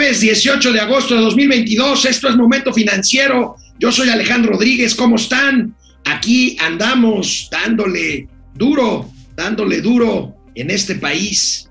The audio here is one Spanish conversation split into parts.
Jueves 18 de agosto de 2022, esto es Momento Financiero. Yo soy Alejandro Rodríguez, ¿cómo están? Aquí andamos dándole duro, dándole duro en este país,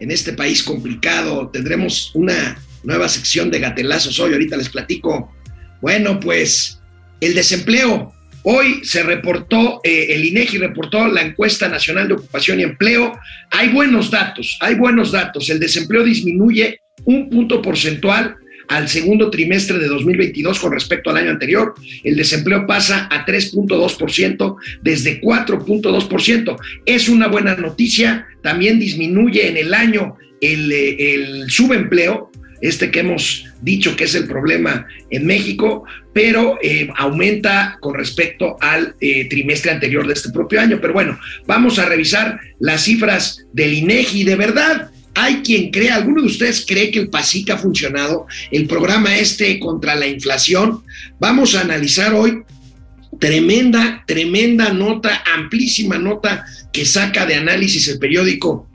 en este país complicado. Tendremos una nueva sección de gatelazos hoy, ahorita les platico. Bueno, pues el desempleo. Hoy se reportó, eh, el INEGI reportó la encuesta nacional de ocupación y empleo. Hay buenos datos, hay buenos datos. El desempleo disminuye un punto porcentual al segundo trimestre de 2022 con respecto al año anterior. El desempleo pasa a 3.2% desde 4.2%. Es una buena noticia. También disminuye en el año el, el subempleo, este que hemos dicho que es el problema en México, pero eh, aumenta con respecto al eh, trimestre anterior de este propio año. Pero bueno, vamos a revisar las cifras del INEGI. De verdad, hay quien cree, alguno de ustedes cree que el PASIC ha funcionado, el programa este contra la inflación. Vamos a analizar hoy. Tremenda, tremenda nota, amplísima nota que saca de análisis el periódico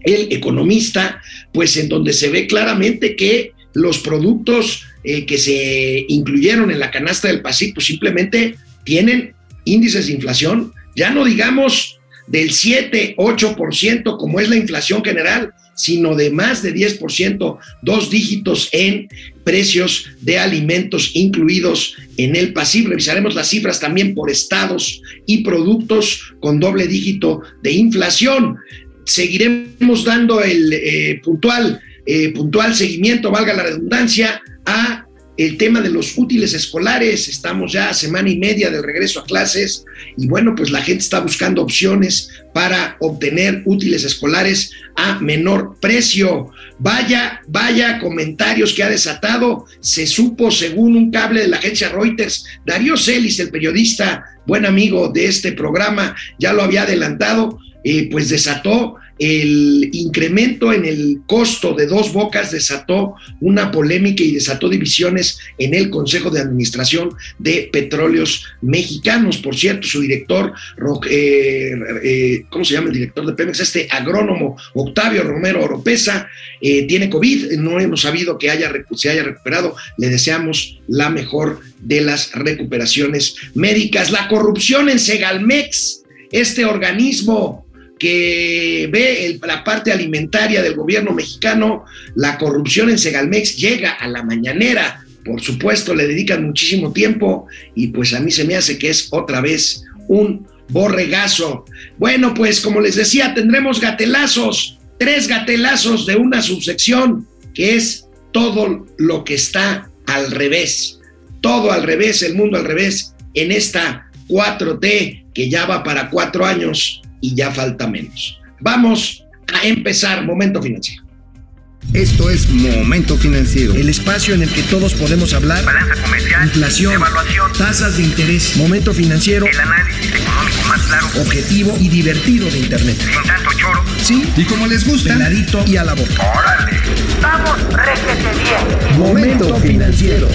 El Economista, pues en donde se ve claramente que los productos eh, que se incluyeron en la canasta del PASIC, pues simplemente tienen índices de inflación, ya no digamos del 7, 8% como es la inflación general, sino de más de 10%, dos dígitos en precios de alimentos incluidos en el pasivo. Revisaremos las cifras también por estados y productos con doble dígito de inflación. Seguiremos dando el eh, puntual, eh, puntual seguimiento, valga la redundancia, a el tema de los útiles escolares, estamos ya a semana y media del regreso a clases y bueno, pues la gente está buscando opciones para obtener útiles escolares a menor precio. Vaya, vaya comentarios que ha desatado. Se supo, según un cable de la agencia Reuters, Darío Celis, el periodista, buen amigo de este programa, ya lo había adelantado, eh, pues desató el incremento en el costo de dos bocas desató una polémica y desató divisiones en el Consejo de Administración de Petróleos Mexicanos. Por cierto, su director, eh, eh, ¿cómo se llama el director de Pemex? Este agrónomo Octavio Romero Oropesa eh, tiene COVID, no hemos sabido que haya, se haya recuperado. Le deseamos la mejor de las recuperaciones médicas. La corrupción en Segalmex, este organismo que ve la parte alimentaria del gobierno mexicano, la corrupción en Segalmex llega a la mañanera, por supuesto le dedican muchísimo tiempo y pues a mí se me hace que es otra vez un borregazo. Bueno, pues como les decía, tendremos gatelazos, tres gatelazos de una subsección que es todo lo que está al revés, todo al revés, el mundo al revés en esta 4T que ya va para cuatro años y ya falta menos. Vamos a empezar Momento Financiero. Esto es Momento Financiero. El espacio en el que todos podemos hablar. Balanza comercial. Inflación. Evaluación. Tasas de interés. Momento Financiero. El análisis económico más claro. Objetivo y divertido de Internet. Sin tanto choro. Sí. Y como les gusta. Clarito y a la boca. ¡Órale! ¡Vamos, réjete bien! Momento Financiero.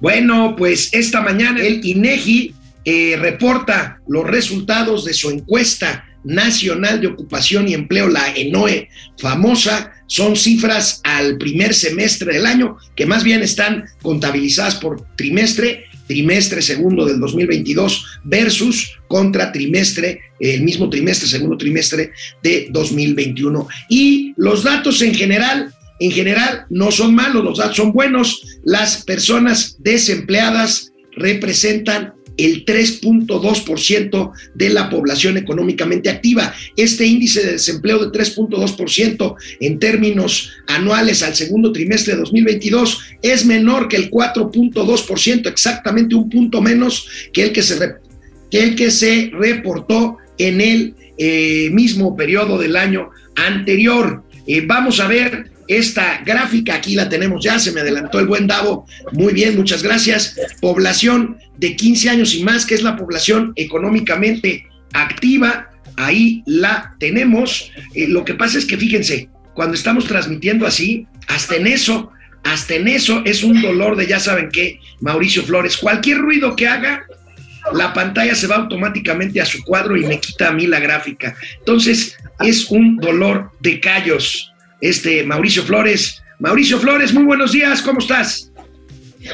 Bueno, pues esta mañana el INEGI eh, reporta los resultados de su encuesta nacional de ocupación y empleo, la ENOE famosa, son cifras al primer semestre del año, que más bien están contabilizadas por trimestre, trimestre segundo del 2022 versus contra trimestre, el mismo trimestre, segundo trimestre de 2021. Y los datos en general, en general no son malos, los datos son buenos. Las personas desempleadas representan el 3.2% de la población económicamente activa. Este índice de desempleo de 3.2% en términos anuales al segundo trimestre de 2022 es menor que el 4.2%, exactamente un punto menos que el que se, que el que se reportó en el eh, mismo periodo del año anterior. Eh, vamos a ver esta gráfica, aquí la tenemos ya, se me adelantó el buen Davo, muy bien, muchas gracias. Población de 15 años y más, que es la población económicamente activa, ahí la tenemos. Eh, lo que pasa es que fíjense, cuando estamos transmitiendo así, hasta en eso, hasta en eso es un dolor de ya saben qué, Mauricio Flores, cualquier ruido que haga, la pantalla se va automáticamente a su cuadro y me quita a mí la gráfica. Entonces, es un dolor de callos este Mauricio Flores. Mauricio Flores, muy buenos días, ¿cómo estás?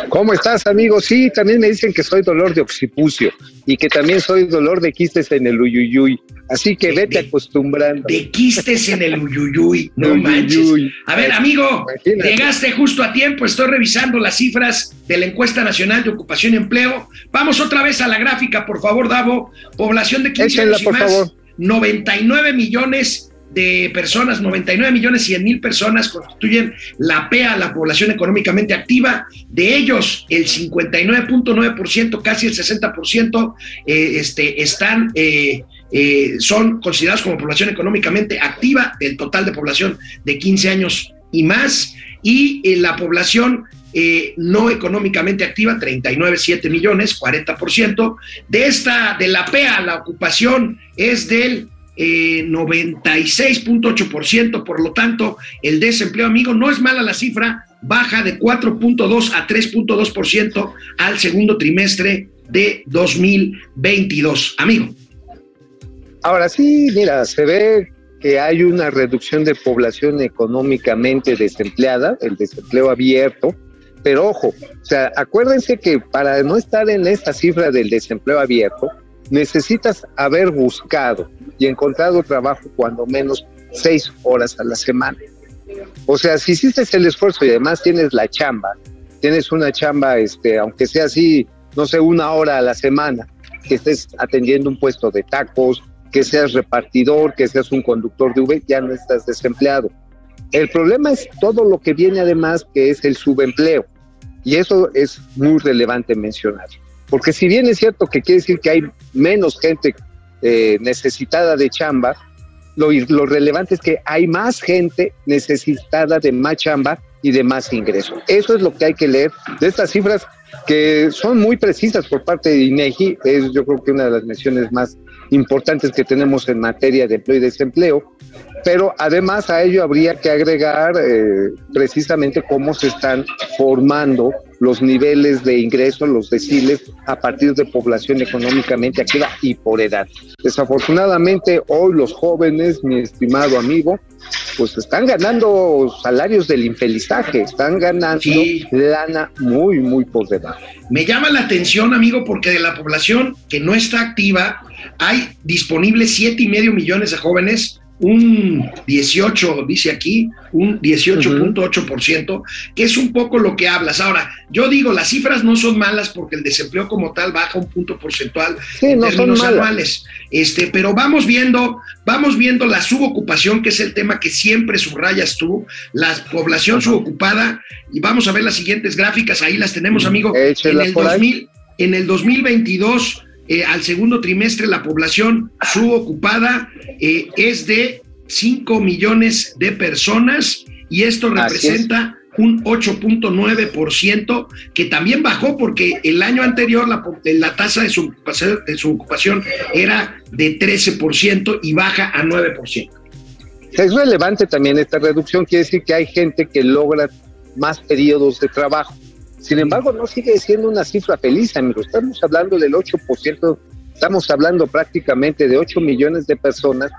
¿Cómo estás, amigo? Sí, también me dicen que soy dolor de occipucio y que también soy dolor de quistes en el uyuyuy. Así que vete de- acostumbrando. De quistes en el uyuyuy, no Uyuyuy. manches. A ver, amigo, Imagínate. llegaste justo a tiempo, estoy revisando las cifras de la encuesta nacional de ocupación y empleo. Vamos otra vez a la gráfica, por favor, Davo. Población de 15 Échenla, años y por más, favor. 99 millones de personas, 99 millones 100 mil personas constituyen la PEA, la población económicamente activa. De ellos, el 59.9%, casi el 60%, eh, este, están, eh, eh, son considerados como población económicamente activa del total de población de 15 años y más. Y eh, la población eh, no económicamente activa, 39,7 millones, 40%. De esta, de la PEA, la ocupación es del eh, 96.8%, por lo tanto, el desempleo, amigo, no es mala la cifra, baja de 4.2 a 3.2% al segundo trimestre de 2022. Amigo, Ahora sí, mira, se ve que hay una reducción de población económicamente desempleada, el desempleo abierto, pero ojo, o sea, acuérdense que para no estar en esta cifra del desempleo abierto, necesitas haber buscado y encontrado trabajo cuando menos seis horas a la semana. O sea, si hiciste el esfuerzo y además tienes la chamba, tienes una chamba, este, aunque sea así, no sé, una hora a la semana, que estés atendiendo un puesto de tacos, que seas repartidor, que seas un conductor de V, ya no estás desempleado. El problema es todo lo que viene además, que es el subempleo. Y eso es muy relevante mencionar. Porque si bien es cierto que quiere decir que hay menos gente eh, necesitada de chamba, lo, lo relevante es que hay más gente necesitada de más chamba y de más ingresos. Eso es lo que hay que leer de estas cifras que son muy precisas por parte de INEGI. Es yo creo que una de las menciones más importantes que tenemos en materia de empleo y desempleo. Pero además a ello habría que agregar eh, precisamente cómo se están formando los niveles de ingreso, los deciles, a partir de población económicamente activa y por edad. Desafortunadamente, hoy los jóvenes, mi estimado amigo, pues están ganando salarios del infelizaje, están ganando Sí. lana muy, muy por debajo. Me llama la atención, amigo, porque de la población que no está activa, hay disponibles siete y medio millones de jóvenes, un 18, dice aquí, un 18.8%, que es un poco lo que hablas. Ahora, yo digo, las cifras no son malas porque el desempleo como tal baja un punto porcentual Sí, en no términos anuales. Este, pero vamos viendo, vamos viendo la subocupación, que es el tema que siempre subrayas tú, la población subocupada, y vamos a ver las siguientes gráficas, ahí las tenemos, amigo. En el, por ahí. 2000, en el 2022, eh, al segundo trimestre, la población subocupada eh, es de 5 millones de personas y esto Así es. representa un 8.9%, que también bajó porque el año anterior la, la tasa de su, ocupación, de su ocupación era de 13% y baja a 9%. Es relevante también esta reducción, quiere decir que hay gente que logra más periodos de trabajo. Sin embargo, no sigue siendo una cifra feliz, amigos. Estamos hablando del 8%, estamos hablando prácticamente de 8 millones de personas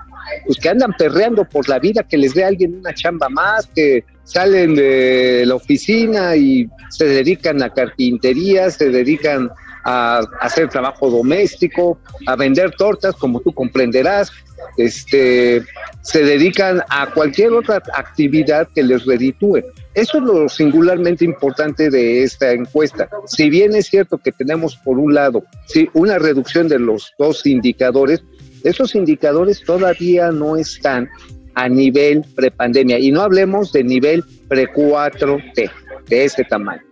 pues, que andan perreando por la vida, que les dé alguien una chamba más, que salen de la oficina y se dedican a carpintería, se dedican a hacer trabajo doméstico, a vender tortas, como tú comprenderás, este, se dedican a cualquier otra actividad que les reditúe. Eso es lo singularmente importante de esta encuesta. Si bien es cierto que tenemos por un lado una reducción de los dos indicadores, esos indicadores todavía no están a nivel prepandemia y no hablemos de nivel pre-4T, de ese tamaño.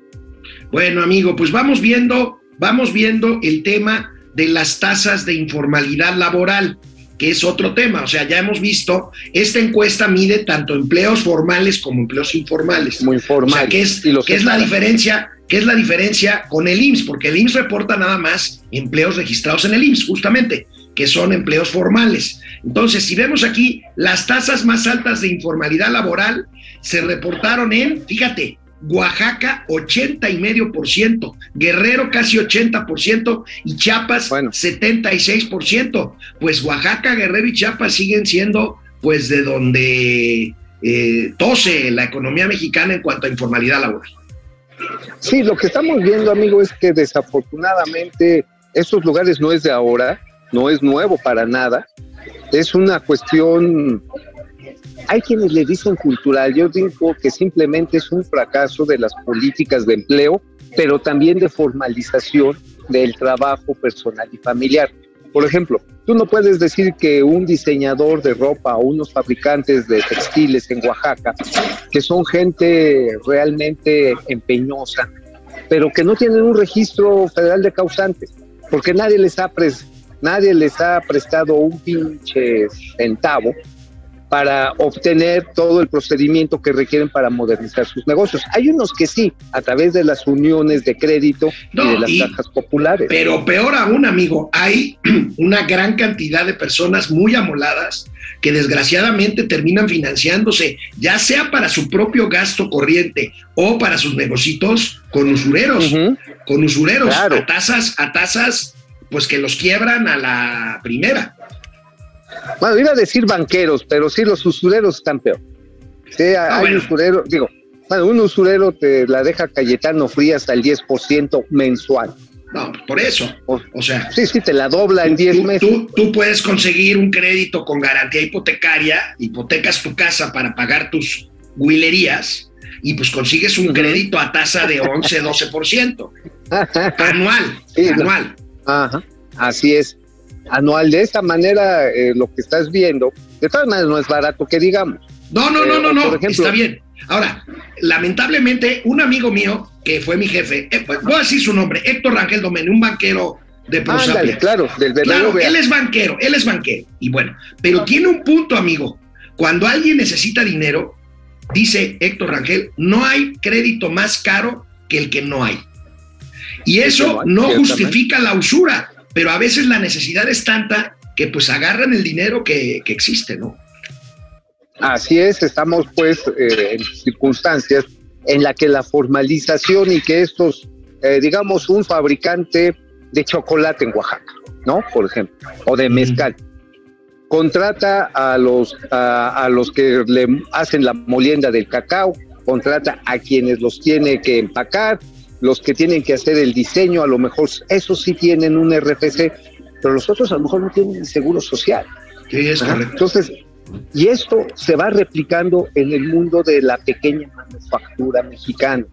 Bueno, amigo, pues vamos viendo, vamos viendo el tema de las tasas de informalidad laboral, que es otro tema. O sea, ya hemos visto, esta encuesta mide tanto empleos formales como empleos informales. Muy O formal. sea, ¿qué es, Y los qué es la diferencia? ¿Qué es la diferencia con el IMSS? Porque el IMSS reporta nada más empleos registrados en el IMSS, justamente, que son empleos formales. Entonces, si vemos aquí, las tasas más altas de informalidad laboral se reportaron en, fíjate, Oaxaca 80 y medio por ciento, Guerrero casi 80 por ciento y Chiapas Bueno. 76 por ciento. Pues Oaxaca, Guerrero y Chiapas siguen siendo, pues, de donde eh, tose la economía mexicana en cuanto a informalidad laboral. Sí, lo que estamos viendo, amigo, es que desafortunadamente estos lugares no es de ahora, no es nuevo para nada. Es una cuestión, hay quienes le dicen cultural, yo digo que simplemente es un fracaso de las políticas de empleo, pero también de formalización del trabajo personal y familiar. Por ejemplo, tú no puedes decir que un diseñador de ropa o unos fabricantes de textiles en Oaxaca, que son gente realmente empeñosa, pero que no tienen un registro federal de causantes, porque nadie les ha, nadie les ha prestado un pinche centavo para obtener todo el procedimiento que requieren para modernizar sus negocios. Hay unos que sí, a través de las uniones de crédito No, y de las y- cajas populares. Pero peor aún, amigo, hay una gran cantidad de personas muy amoladas que desgraciadamente terminan financiándose, ya sea para su propio gasto corriente o para sus negocios con usureros, con usureros, Claro. a tasas, a tasas, pues que los quiebran a la primera. Bueno, iba a decir banqueros, pero sí, los usureros están peor. Sí, hay Ah, bueno. usureros, digo, bueno, un usurero te la deja Cayetano Fría hasta el 10% mensual. No, pues por eso. O- O sea, Sí, sí, te la dobla en 10 tú, meses. tú- tú puedes conseguir un crédito con garantía hipotecaria, hipotecas tu casa para pagar tus huilerías y pues consigues un crédito a tasa de 11, 12%. Anual, Sí, no. anual. Ajá, así es. Anual, de esta manera, eh, lo que estás viendo, de todas maneras no es barato que digamos. No, no, no, Eh, no, no, por ejemplo- está bien. Ahora, lamentablemente, un amigo mío, que fue mi jefe, eh, pues, voy a decir su nombre, Héctor Rangel Domene, un banquero de Prosapia. Ándale, claro, del Claro, él es banquero, él es banquero. Y bueno, pero tiene un punto, amigo. Cuando alguien necesita dinero, dice Héctor Rangel, no hay crédito más caro que el que no hay. Y eso no justifica la usura, pero a veces la necesidad es tanta que pues agarran el dinero que, que existe, ¿no? Así es, estamos pues eh, en circunstancias en la que la formalización y que estos, eh, digamos, un fabricante de chocolate en Oaxaca, ¿no? Por ejemplo, o de mezcal, contrata a los, a, a los que le hacen la molienda del cacao, contrata a quienes los tiene que empacar, los que tienen que hacer el diseño, a lo mejor esos sí tienen un RFC, pero los otros a lo mejor no tienen seguro social. Sí, es correcto. Entonces, y esto se va replicando en el mundo de la pequeña manufactura mexicana.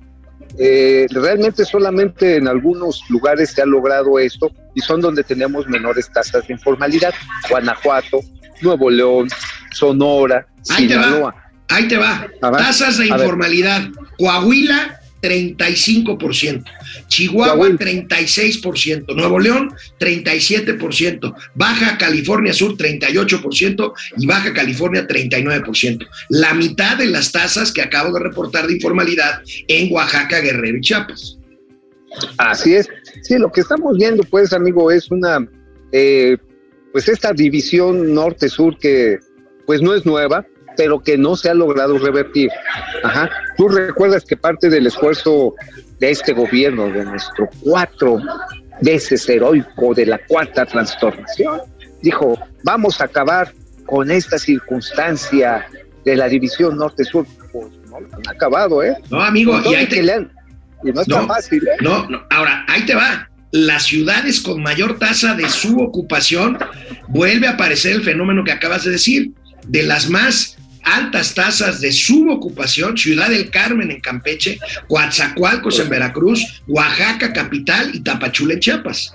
Eh, realmente solamente en algunos lugares se ha logrado esto y son donde tenemos menores tasas de informalidad. Guanajuato, Nuevo León, Sonora, Ahí te va. Ahí te va. Tasas de informalidad. Coahuila, 35%. Chihuahua, Coahuila. 36%. Nuevo León, 37%. Baja California Sur, 38%. Y Baja California, 39%. La mitad de las tasas que acabo de reportar de informalidad en Oaxaca, Guerrero y Chiapas. Así es. Sí, lo que estamos viendo, pues, amigo, es una, eh, pues, esta división norte-sur que, pues, no es nueva, pero que no se ha logrado revertir. Ajá. Tú recuerdas que parte del esfuerzo de este gobierno, de nuestro cuatro veces heroico de la cuarta transformación, dijo, vamos a acabar con esta circunstancia de la división norte-sur. Pues no lo han acabado, ¿eh? No, amigo, y ahí que te, han- y no es tan No. fácil, ¿eh? No, no, ahora, ahí te va. Las ciudades con mayor tasa de subocupación, vuelve a aparecer el fenómeno que acabas de decir. De las más altas tasas de subocupación, Ciudad del Carmen en Campeche, Coatzacoalcos en Veracruz, Oaxaca capital y Tapachula en Chiapas.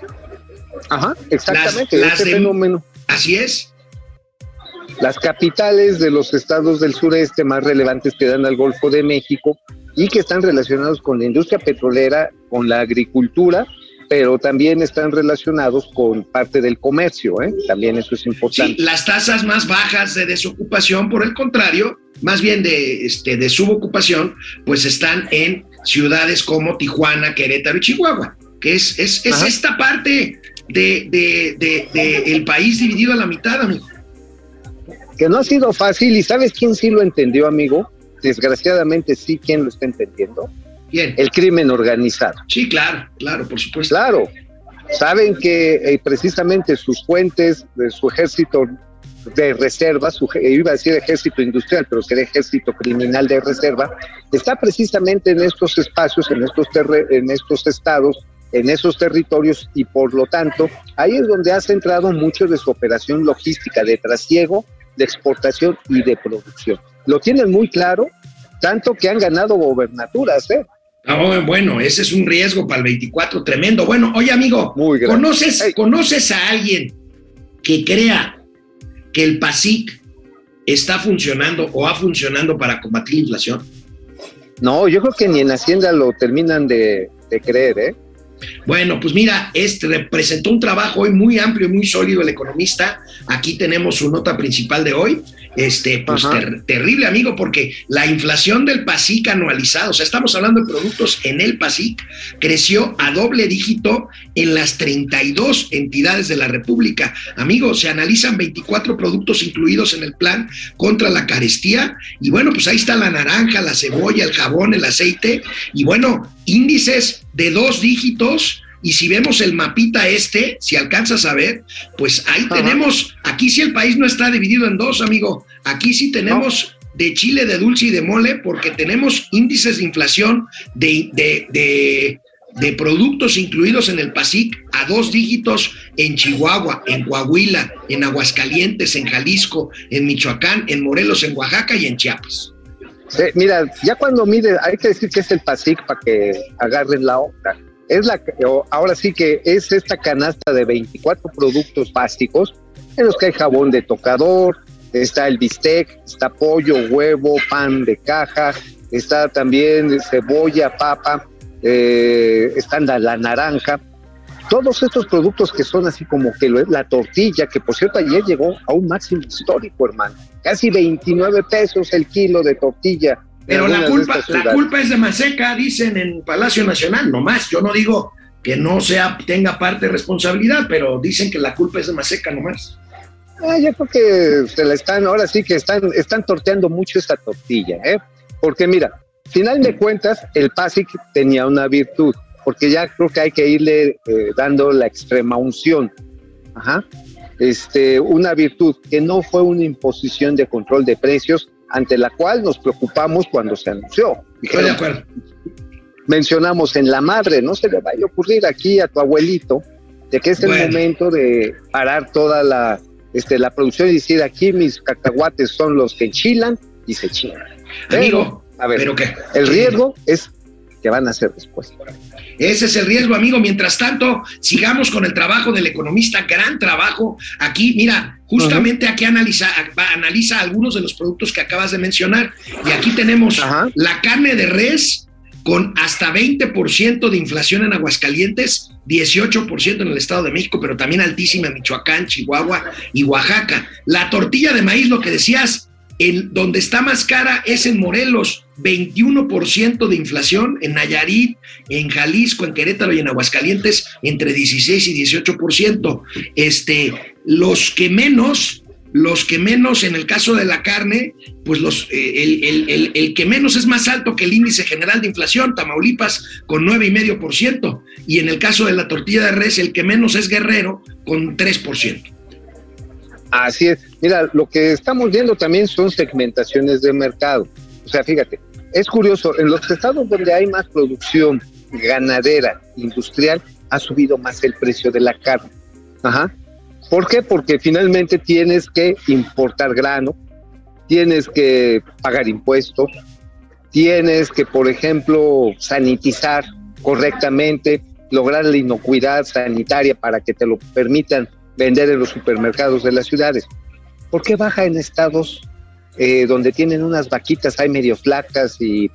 Ajá, exactamente, Las- las ese de- fenómeno. Así es. Las capitales de los estados del sureste más relevantes que dan al Golfo de México y que están relacionados con la industria petrolera, con la agricultura, pero también están relacionados con parte del comercio, ¿eh? También eso es Sí, importante. las tasas más bajas de desocupación, por el contrario, más bien de, este, de subocupación, pues están en ciudades como Tijuana, Querétaro y Chihuahua, que es, es, es esta parte de, de- de- de el país dividido a la mitad, amigo. Que no ha sido fácil y ¿sabes quién sí lo entendió, amigo? Desgraciadamente sí, ¿quién lo está entendiendo? Bien. El crimen organizado. Sí, claro, claro, por supuesto. Claro, saben que eh, precisamente sus fuentes de su ejército de reserva, su, iba a decir ejército industrial, pero sería ejército criminal de reserva, está precisamente en estos espacios, en estos, en estos estados, en esos territorios y por lo tanto ahí es donde ha centrado mucho de su operación logística de trasiego, de exportación y de producción. Lo tienen muy claro, tanto que han ganado gobernaturas, ¿eh? Ah, bueno, ese es un riesgo para el 24 tremendo. Bueno, oye amigo, ¿conoces, ¿conoces a alguien que crea que el PASIC está funcionando o ha funcionando para combatir la inflación? No, yo creo que ni en Hacienda lo terminan de, de creer, ¿eh? Bueno, pues mira, este representó un trabajo hoy muy amplio y muy sólido el economista. Aquí tenemos su nota principal de hoy. Este, pues terrible, amigo, porque la inflación del PASIC anualizado, o sea, estamos hablando de productos en el PASIC, creció a doble dígito en las 32 entidades de la República. Amigo, se analizan 24 productos incluidos en el plan contra la carestía. Y bueno, pues ahí está la naranja, la cebolla, el jabón, el aceite. Y bueno, índices de dos dígitos. Y si vemos el mapita este, si alcanzas a ver, pues ahí tenemos, aquí sí el país no está dividido en dos, amigo. Aquí sí tenemos de chile, de dulce y de mole, porque tenemos índices de inflación de, de, de, productos incluidos en el PASIC a dos dígitos en Chihuahua, en Coahuila, en Aguascalientes, en Jalisco, en Michoacán, en Morelos, en Oaxaca y en Chiapas mira, ya cuando mide, hay que decir que es el PASIC para que agarren la otra. Es la, ahora sí que es esta canasta de 24 productos básicos en los que hay jabón de tocador, está el bistec, está pollo, huevo, pan de caja, está también cebolla, papa, eh, está la naranja, todos estos productos que son así como que la tortilla, que por cierto ayer llegó a un máximo histórico, hermano. Casi 29 pesos el kilo de tortilla. Pero la culpa, la culpa es de Maseca, dicen en Palacio Nacional, nomás. Yo no digo que no sea, tenga parte de responsabilidad, pero dicen que la culpa es de Maseca nomás. Ah, yo creo que se la están, ahora sí que están, están torteando mucho esta tortilla, ¿eh? Porque mira, final de cuentas, el PASIC tenía una virtud porque ya creo que hay que irle eh, dando la extrema unción. Ajá. Este, una virtud que no fue una imposición de control de precios ante la cual nos preocupamos cuando se anunció. Estoy de acuerdo. Mencionamos en la madre, no se le vaya a ocurrir aquí a tu abuelito de que es el momento de parar toda la, este, la producción y decir aquí mis cacahuates son los que enchilan y se chilan. Amigo, a ver, ¿pero qué? el riesgo es que van a hacer después. Ese es el riesgo, amigo. Mientras tanto, sigamos con el trabajo del economista, gran trabajo. Aquí, mira, justamente aquí analiza, analiza algunos de los productos que acabas de mencionar. Y aquí tenemos la carne de res con hasta 20% de inflación en Aguascalientes, 18% en el Estado de México, pero también altísima en Michoacán, Chihuahua y Oaxaca. La tortilla de maíz, lo que decías, en donde está más cara es en Morelos, 21% de inflación, en Nayarit, en Jalisco, en Querétaro y en Aguascalientes, entre 16 y 18%. Este, los que menos, los que menos en el caso de la carne, pues los, eh, el, el, que menos es más alto que el índice general de inflación, Tamaulipas con 9,5%, y en el caso de la tortilla de res, el que menos es Guerrero con 3%. Así es. Mira, lo que estamos viendo también son segmentaciones de mercado. O sea, fíjate, es curioso, en los estados donde hay más producción ganadera, industrial, ha subido más el precio de la carne. Ajá. ¿Por qué? Porque finalmente tienes que importar grano, tienes que pagar impuestos, tienes que, por ejemplo, sanitizar correctamente, lograr la inocuidad sanitaria para que te lo permitan vender en los supermercados de las ciudades. ¿Por qué baja en estados eh, donde tienen unas vaquitas ahí medio flacas y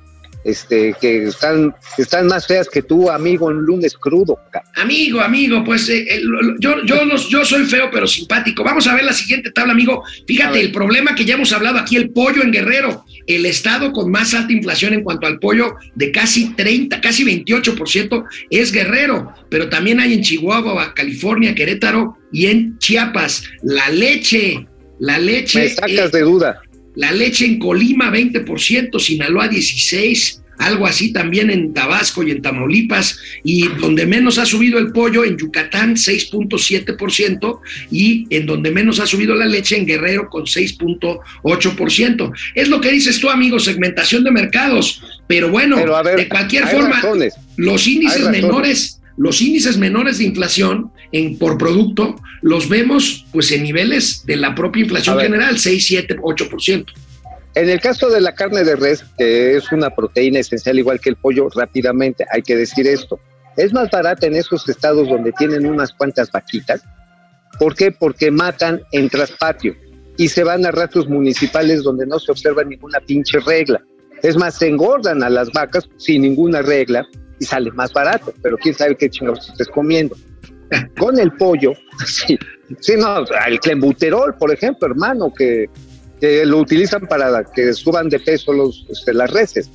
este, que están, están más feas que tú, amigo, en lunes crudo. Amigo, amigo, pues eh, yo, yo, yo soy feo pero simpático. Vamos a ver la siguiente tabla, amigo. Fíjate, el problema que ya hemos hablado aquí, el pollo en Guerrero, el estado con más alta inflación en cuanto al pollo, de casi 30, casi 28%, es Guerrero, pero también hay en Chihuahua, California, Querétaro y en Chiapas. La leche, la leche. Me sacas de duda la leche en Colima 20%, Sinaloa 16%, algo así también en Tabasco y en Tamaulipas, y donde menos ha subido el pollo en Yucatán 6.7% y en donde menos ha subido la leche en Guerrero con 6.8%. Es lo que dices tú, amigo, segmentación de mercados, pero bueno, Pero a ver, de cualquier forma, razones. los índices menores los índices menores de inflación en, por producto los vemos pues en niveles de la propia inflación ver. general, 6, 7, 8%. En el caso de la carne de res, que es una proteína esencial igual que el pollo, rápidamente hay que decir esto. Es más barata en esos estados donde tienen unas cuantas vaquitas. ¿Por qué? Porque matan en traspatio y se van a ratos municipales donde no se observa ninguna pinche regla. Es más, se engordan a las vacas sin ninguna regla y sale más barato, pero quién sabe qué chingados estés comiendo. Con el pollo, sí, sí, no, el clembuterol, por ejemplo, hermano, que, que lo utilizan para que suban de peso los, este, las reses.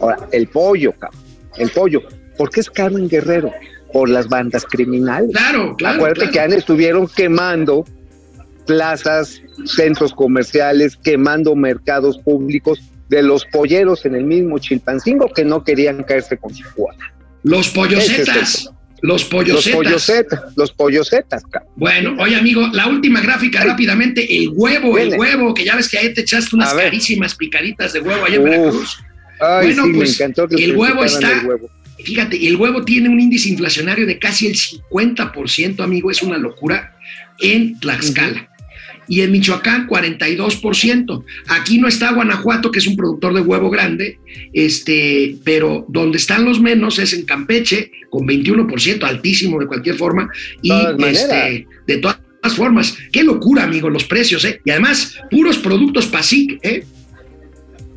Ahora, el pollo, cabrón, el pollo. ¿Por qué es caro en Guerrero? Por las bandas criminales. Claro, claro. Acuérdate claro. que han estuvieron quemando plazas, centros comerciales, quemando mercados públicos de los polleros en el mismo Chilpancingo que no querían caerse con su cuota. Los pollosetas. es Los Los pollosetas. pollosetas, los pollosetas, cabrón. Bueno, oye amigo, la última gráfica rápidamente, el huevo, el huevo, que ya ves que ahí te echaste unas carísimas picaditas de huevo allá en Uf. Veracruz. Ay, Bueno, sí, pues, me encantó que el huevo está- el huevo. Fíjate, el huevo tiene un índice inflacionario de casi el 50%, amigo, es una locura, en Tlaxcala. Y en Michoacán, 42%. Aquí no está Guanajuato, que es un productor de huevo grande, este, pero donde están los menos es en Campeche, con 21%, altísimo de cualquier forma. Y maneras. este, de todas formas, qué locura, amigo, los precios, ¿eh? Y además, puros productos PASIC, ¿eh?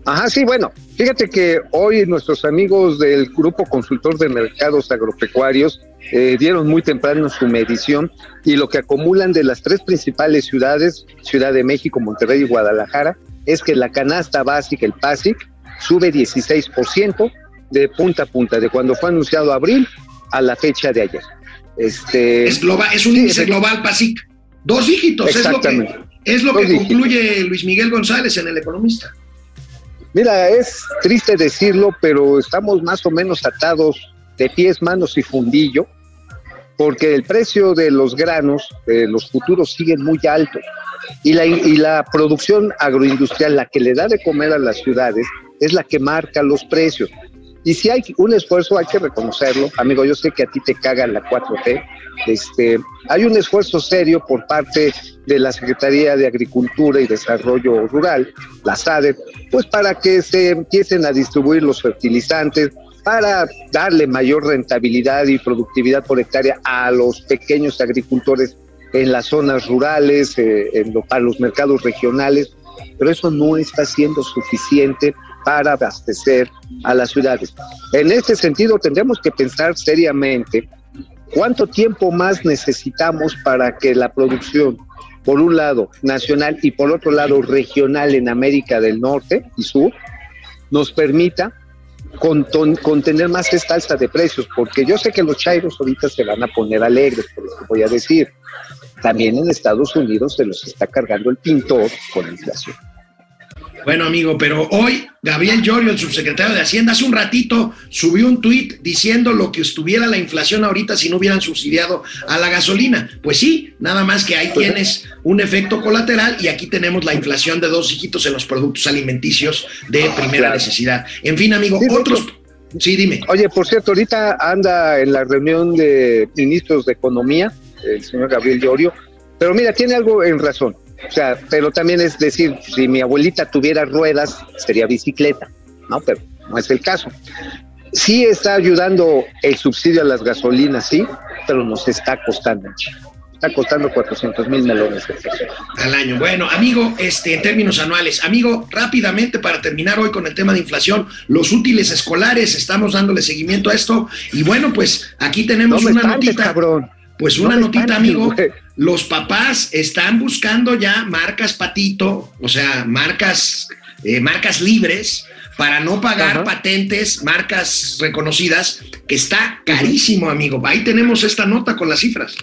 Ajá, sí, bueno, fíjate que hoy nuestros amigos del Grupo Consultor de Mercados Agropecuarios eh, dieron muy temprano su medición y lo que acumulan de las tres principales ciudades, Ciudad de México, Monterrey y Guadalajara, es que la canasta básica, el PASIC, sube 16% de punta a punta, de cuando fue anunciado abril a la fecha de ayer. Este, Es, global, es un Sí, índice global PASIC. Dos dígitos, es lo que, Exactamente. es lo que dígitos. concluye Luis Miguel González en El Economista. Mira, es triste decirlo, pero estamos más o menos atados de pies, manos y fundillo, porque el precio de los granos, de los futuros, sigue muy alto. Y la, y la producción agroindustrial, la que le da de comer a las ciudades, es la que marca los precios. Y si hay un esfuerzo, hay que reconocerlo. Amigo, yo sé que a ti te caga la 4T. Este, hay un esfuerzo serio por parte de la Secretaría de Agricultura y Desarrollo Rural, la SADE, pues para que se empiecen a distribuir los fertilizantes, para darle mayor rentabilidad y productividad por hectárea a los pequeños agricultores en las zonas rurales, eh, en lo- para los mercados regionales, pero eso no está siendo suficiente para abastecer a las ciudades. En este sentido, tendremos que pensar seriamente cuánto tiempo más necesitamos para que la producción, por un lado, nacional y por otro lado, regional en América del Norte y Sur, nos permita contener más esta alza de precios, porque yo sé que los chairos ahorita se van a poner alegres, por lo voy a decir. También en Estados Unidos se los está cargando el pintor con la inflación. Bueno, amigo, pero hoy Gabriel Llorio, el subsecretario de Hacienda, hace un ratito subió un tuit diciendo lo que estuviera la inflación ahorita si no hubieran subsidiado a la gasolina. Pues sí, nada más que ahí tienes un efecto colateral y aquí tenemos la inflación de dos dígitos en los productos alimenticios de primera Claro. necesidad. En fin, amigo, Sí, otros... Sí, dime. Oye, por cierto, ahorita anda en la reunión de ministros de Economía, el señor Gabriel Llorio, pero mira, tiene algo en razón. O sea, pero también es decir, si mi abuelita tuviera ruedas, sería bicicleta, ¿no? Pero no es el caso. Sí está ayudando el subsidio a las gasolinas, sí, pero nos está costando. Está costando 400 mil melones de pesos. al año. Bueno, amigo, este, en términos anuales, amigo, rápidamente para terminar hoy con el tema de inflación, los útiles escolares, estamos dándole seguimiento a esto y bueno, pues aquí No tenemos me una espantes, notita. cabrón. Pues No una me notita, espantes, amigo. Los papás están buscando ya marcas patito, o sea, marcas, eh, marcas libres para no pagar Ajá. patentes, marcas reconocidas, que está carísimo, amigo. Ahí tenemos esta nota con las cifras.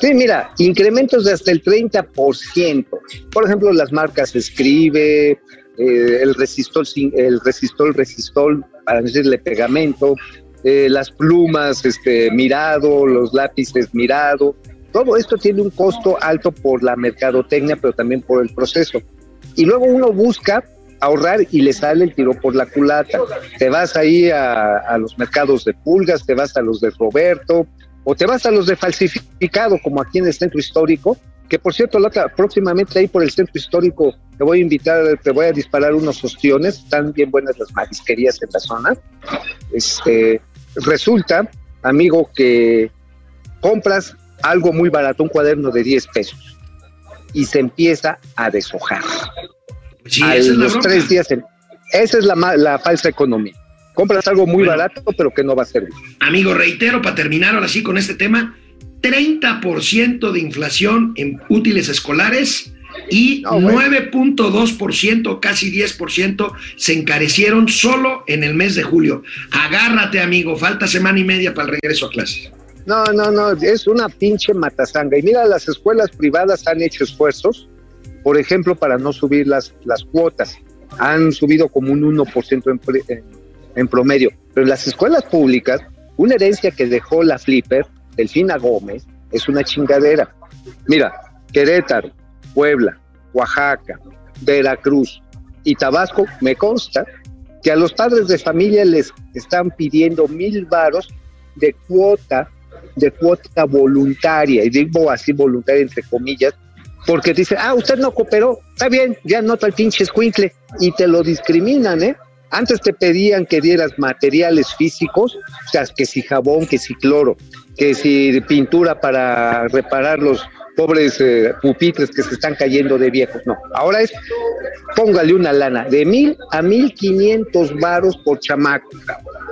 Sí, mira, incrementos de hasta el 30%. Por ejemplo, las marcas Escribe, eh, el resistol, sin- el resistol, resistol, para decirle pegamento, eh, las plumas, este, mirado, los lápices mirado. Todo esto tiene un costo alto por la mercadotecnia, pero también por el proceso. Y luego uno busca ahorrar y le sale el tiro por la culata. Te vas ahí a, a los mercados de pulgas, te vas a los de Roberto, o te vas a los de falsificado, como aquí en el centro histórico, que por cierto, la próximamente ahí por el centro histórico te voy a invitar, te voy a disparar unos ostiones, están bien buenas las marisquerías en la zona. Este, resulta, amigo, que compras algo muy barato, un cuaderno de 10 pesos, y se empieza a deshojar. Sí, a esa es la los tres días. esa es la, la falsa economía. Compras algo muy Bueno. barato, pero que no va a servir. Amigo, reitero para terminar ahora sí con este tema, 30% de inflación en útiles escolares y No, bueno. 9.2%, casi 10%, se encarecieron solo en el mes de julio. Agárrate, amigo, falta semana y media para el regreso a clases. No, no, no, es una pinche matazanga. Y mira, las escuelas privadas han hecho esfuerzos, por ejemplo, para no subir las, las cuotas. Han subido como un 1% en, en, en promedio. Pero las escuelas públicas, una herencia que dejó la Flipper, Delfina Gómez, es una chingadera. Mira, Querétaro, Puebla, Oaxaca, Veracruz y Tabasco, me consta que a los padres de familia les están pidiendo mil varos de cuota, de cuota voluntaria, y digo así voluntaria entre comillas, porque dice, ah, usted no cooperó, está bien, ya nota el pinche escuincle, y te lo discriminan, ¿eh? Antes te pedían que dieras materiales físicos, o sea, que si jabón, que si cloro, que si pintura para reparar los pobres eh, pupitres que se están cayendo de viejos. No, ahora es, póngale una lana, de mil a mil quinientos varos por chamaco.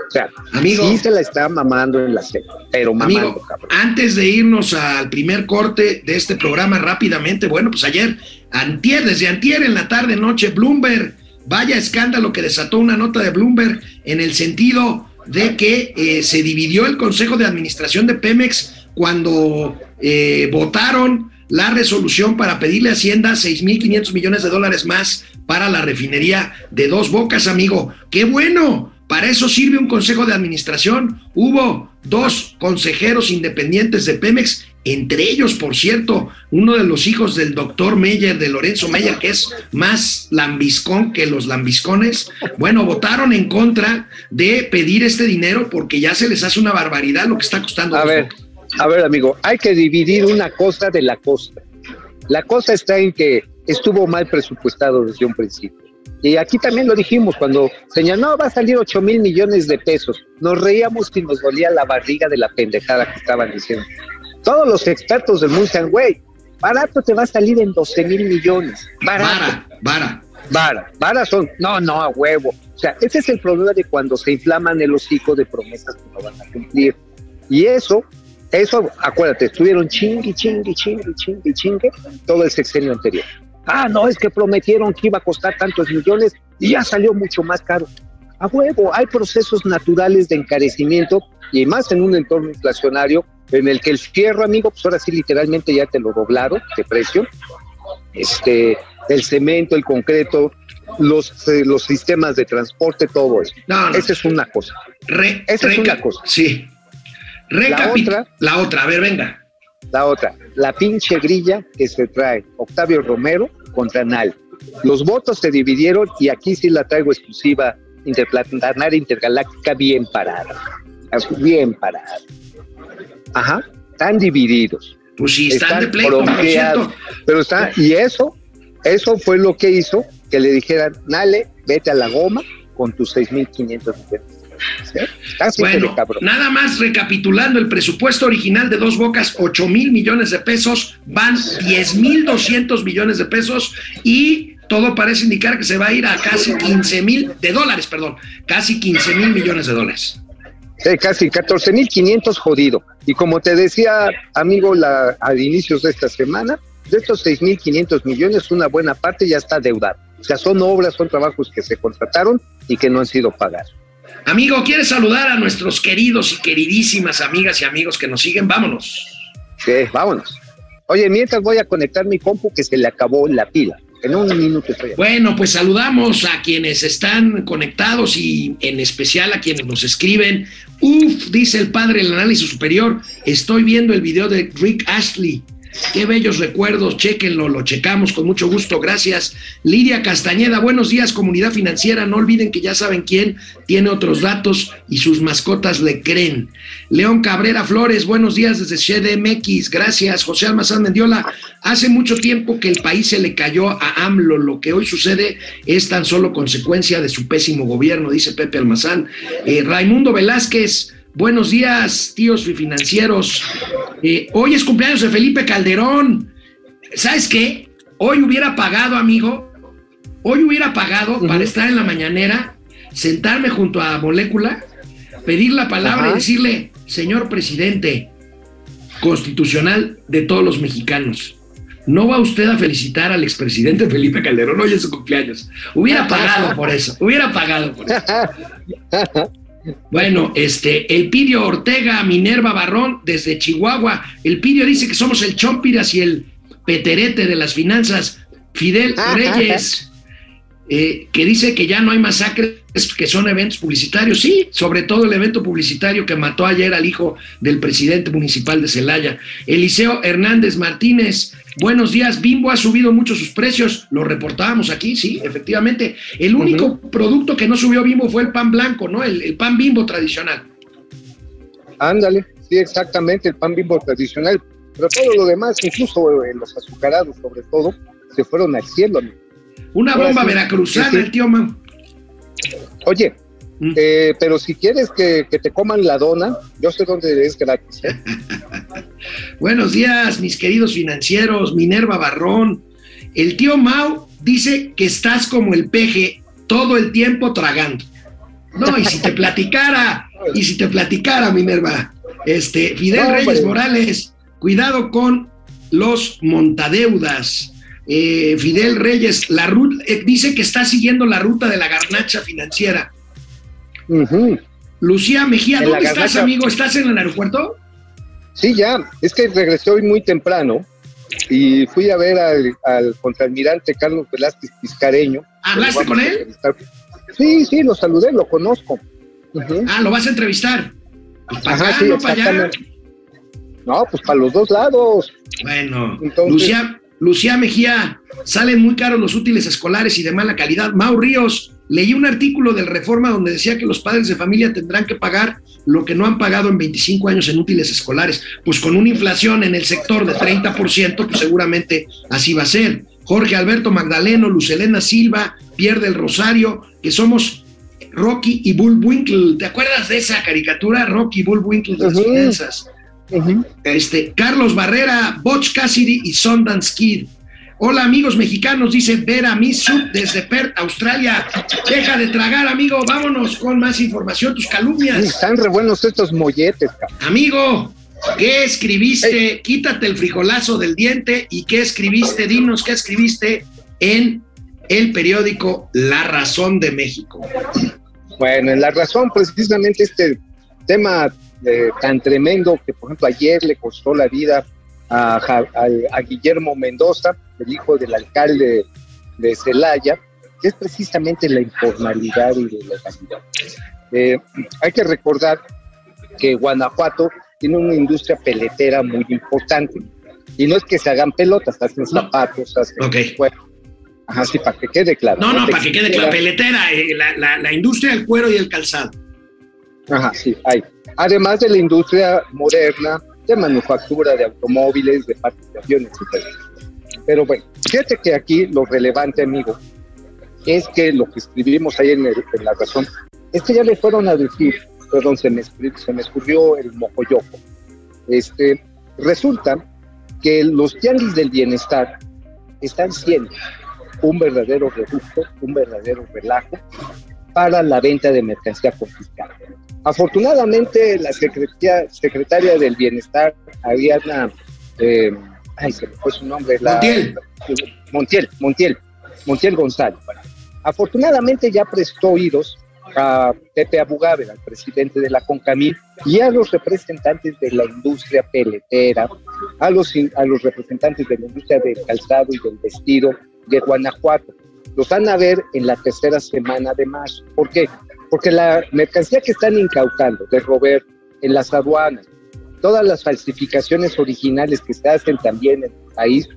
O sea, Amigo. sí se la está mamando en la seca, pero mamando, Amigo, cabrón. antes de irnos al primer corte de este programa rápidamente, bueno, pues ayer, antier, desde antier en la tarde noche, Bloomberg, vaya escándalo que desató una nota de Bloomberg en el sentido de que eh, se dividió el Consejo de Administración de Pemex cuando eh, votaron la resolución para pedirle a Hacienda 6.500 millones de dólares más para la refinería de Dos Bocas, amigo. ¡Qué bueno! Para eso sirve un consejo de administración. Hubo dos consejeros independientes de Pemex, entre ellos, por cierto, uno de los hijos del doctor Meyer, de Lorenzo Meyer, que es más lambiscón que los lambiscones. Bueno, votaron en contra de pedir este dinero porque ya se les hace una barbaridad lo que está costando. A ver, a ver, amigo, hay que dividir una cosa de la costa. La cosa está en que estuvo mal presupuestado desde un principio. Y aquí también lo dijimos cuando señaló, va a salir 8 mil millones de pesos. Nos reíamos y nos dolía la barriga de la pendejada que estaban diciendo. Todos los expertos del mundo decían, güey, barato te va a salir en 12 mil millones. Barato. Vara, vara. Vara, vara son, no, no, a huevo. O sea, ese es el problema de cuando se inflaman el hocico de promesas que no van a cumplir. Y eso, eso, acuérdate, estuvieron chingue, chingue, chingue, chingue, chingue todo el sexenio anterior. Ah, no, es que prometieron que iba a costar tantos millones y ya salió mucho más caro. A huevo, hay procesos naturales de encarecimiento y más en un entorno inflacionario en el que el fierro, amigo, pues ahora sí literalmente ya te lo doblaron de precio. Este, el cemento, el concreto, los, eh, los sistemas de transporte, todo eso. No, no. Esa es una cosa. Re- Esa es una cosa. Sí. Recapi- otra- La otra, a ver, venga. La otra, la pinche grilla que se trae Octavio Romero contra Nal. Los votos se dividieron y aquí sí la traigo exclusiva interplanetaria intergaláctica bien parada. Bien parada. Ajá, están divididos. Pues sí, están, Están de. Pero está, y eso, eso fue lo que hizo que le dijeran, Nale, vete a la goma con tus 6.500 millones. Bueno, cabrón. nada más recapitulando, el presupuesto original de Dos Bocas, 8 mil millones de pesos, van 10 mil 200 millones de pesos y todo parece indicar que se va a ir a casi 15 mil de dólares, perdón, casi 15 mil millones de dólares. Casi 14.500 jodido. Y como te decía, amigo, la, a inicios de esta semana, de estos 6.500 millones, una buena parte ya está deudada. O sea, son obras, son trabajos que se contrataron y que no han sido pagados. Amigo, ¿quieres saludar a nuestros queridos y queridísimas amigas y amigos que nos siguen? Vámonos. Sí, vámonos. Oye, mientras voy a conectar mi compu que se le acabó la pila. En un minuto estoy. Bueno, pues saludamos a quienes están conectados y en especial a quienes nos escriben. Uf, dice el padre del análisis superior, estoy viendo el video de Rick Ashley. Qué bellos recuerdos, chequenlo, lo checamos con mucho gusto, gracias. Lidia Castañeda, buenos días, comunidad financiera, no olviden que ya saben quién tiene otros datos y sus mascotas le creen. León Cabrera Flores, buenos días desde CDMX, gracias. José Almazán Mendiola, hace mucho tiempo que el país se le cayó a AMLO, lo que hoy sucede es tan solo consecuencia de su pésimo gobierno, dice Pepe Almazán. Eh, Raimundo Velázquez, Buenos días, tíos financieros. Eh, hoy es cumpleaños de Felipe Calderón. ¿Sabes qué? Hoy hubiera pagado, amigo. Hoy hubiera pagado para estar en la mañanera, sentarme junto a Molécula, pedir la palabra y decirle, señor presidente constitucional de todos los mexicanos. ¿No va usted a felicitar al expresidente Felipe Calderón hoy en su cumpleaños? Hubiera pagado por eso, hubiera pagado por eso. Bueno, este, el Pidio Ortega, Minerva Barrón, desde Chihuahua. El Pidio dice que somos el Chompiras y el Peterete de las finanzas. Fidel Reyes, eh, que dice que ya no hay masacres, que son eventos publicitarios. Sí, sobre todo el evento publicitario que mató ayer al hijo del presidente municipal de Celaya. Eliseo Hernández Martínez, buenos días. Bimbo ha subido mucho sus precios, lo reportábamos aquí, sí, efectivamente. El único producto que no subió Bimbo fue el pan blanco, ¿no? El, el pan Bimbo tradicional. Ándale, sí, exactamente, el pan bimbo tradicional. Pero todo lo demás, incluso eh, los azucarados sobre todo, se fueron al cielo. amigo. Una Ahora bomba sí, veracruzana, sí, sí. el tío Mau. Oye, Mm. eh, pero si quieres que, que te coman la dona, yo sé dónde es gratis. ¿eh? Buenos días, mis queridos financieros, Minerva Barrón. El tío Mau dice que estás como el peje todo el tiempo tragando. No, y si te platicara, y si te platicara, Minerva, este, Fidel No, Reyes. Morales, cuidado con los montadeudas. Eh, Fidel Reyes, la ru- eh, dice que está siguiendo la ruta de la garnacha financiera. Lucía Mejía, ¿dónde estás, amigo? ¿Estás en el aeropuerto? Sí, ya, es que regresé hoy muy temprano y fui a ver al, al contraalmirante Carlos Velázquez Piscareño. ¿Hablaste con él? Sí, sí, lo saludé, lo conozco. Ah, lo vas a entrevistar. Pues para Ajá, acá, sí, no para allá. No, pues para los dos lados. Bueno, Entonces- Lucía, Lucía Mejía, salen muy caros los útiles escolares y de mala calidad. Mau Ríos, leí un artículo del Reforma donde decía que los padres de familia tendrán que pagar lo que no han pagado en 25 años en útiles escolares. Pues con una inflación en el sector de 30%, pues seguramente así va a ser. Jorge Alberto Magdaleno, Lucelena Silva, Pierre del Rosario, que somos Rocky y Bullwinkle. ¿Te acuerdas de esa caricatura? Rocky y Bullwinkle de las finanzas. Ujú. Este, Carlos Barrera, Butch Cassidy y Sundance Kid. Hola amigos mexicanos, dice Vera Misup desde Perth, Australia. Deja de tragar, amigo, vámonos con más información, tus calumnias. Están re buenos estos molletes, cabrón. Amigo, ¿qué escribiste? Quítate el frijolazo del diente y qué escribiste, dinos qué escribiste en el periódico La Razón de México. Bueno, en la razón, precisamente este tema eh, tan tremendo que, por ejemplo, ayer le costó la vida a, al- a Guillermo Mendoza, el hijo del alcalde de Celaya, que es precisamente la informalidad y la ilegalidad. Eh, hay que recordar que Guanajuato tiene una industria peletera muy importante. Y no es que se hagan pelotas, hacen No. zapatos, hacen Ok. bueno, Ajá, sí, para que quede claro. No, no, para que quede claro, peletera, eh, la, la- la industria del cuero y el calzado. Ajá, sí, hay. Además de la industria moderna, de manufactura de automóviles, de aviones, etc. Pero bueno, fíjate que aquí lo relevante, amigo, es que lo que escribimos ahí en, la razón, es que ya le fueron a decir, perdón, se me, se me escurrió el mojoyoco. Este, resulta que los tianguis del bienestar están siendo un verdadero reducto, un verdadero relajo para la venta de mercancía confiscada. Afortunadamente, la secretaria, secretaria del Bienestar, Ariana, eh, ay, se me fue su nombre, la, Montiel. Montiel, Montiel, Montiel González. Afortunadamente ya prestó oídos a Pepe Abugaber, al presidente de la CONCAMIL, y a los representantes de la industria peletera, a los, a los representantes de la industria del calzado y del vestido, de Guanajuato. Los van a ver en la tercera semana de marzo. ¿Por qué? Porque la mercancía que están incautando de Robert en las aduanas, todas las falsificaciones originales que se hacen también en el país,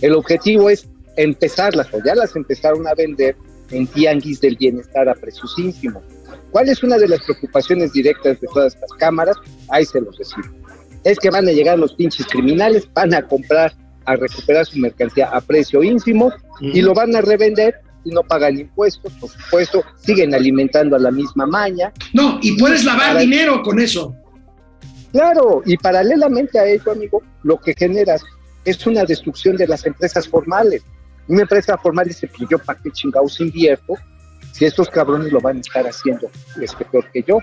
el objetivo es empezarlas, o ya las empezaron a vender en tianguis del bienestar a precios ínfimos. ¿Cuál es una de las preocupaciones directas de todas estas cámaras? Ahí se los decimos. Es que van a llegar los pinches criminales, van a comprar, a recuperar su mercancía a precio ínfimo y lo van a revender y no pagan impuestos, por supuesto, siguen alimentando a la misma maña. No, y puedes lavar Para- dinero con eso. Claro, y paralelamente a ello, amigo, lo que generas es una destrucción de las empresas formales. Una empresa formal dice, pues yo para qué chingados invierto si estos cabrones lo van a estar haciendo este, peor que yo.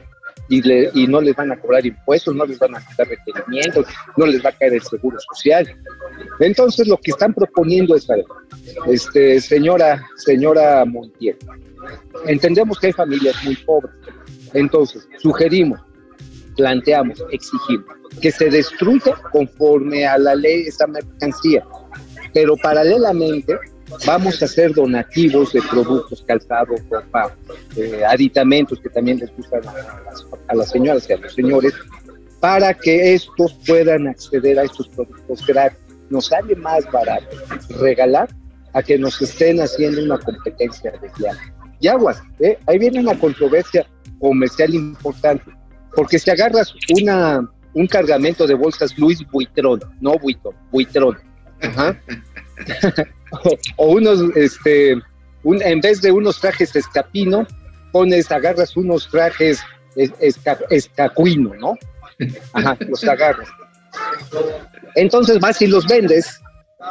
Y, le- y no les van a cobrar impuestos, no les van a quitar requerimientos, no les va a caer el seguro social. Entonces lo que están proponiendo es, este, señora, señora Montiel, entendemos que hay familias muy pobres. Entonces, sugerimos planteamos, exigimos que se destruya conforme a la ley esa mercancía, pero paralelamente vamos a hacer donativos de productos, calzado, ropa, eh, aditamentos que también les gustan a las, señoras y a los señores, para que estos puedan acceder a estos productos gratis. Nos sale más barato regalar a que nos estén haciendo una competencia desleal. Y aguas, ¿eh? ahí viene una controversia comercial importante, porque si agarras una, un cargamento de bolsas Luis Buitrón, no Buitrón, Buitrón, ajá, o, unos, este, un, en vez de unos trajes escapino, pones, agarras unos trajes es- esca- escacuino, ¿no? Ajá, los agarras. Entonces vas y los vendes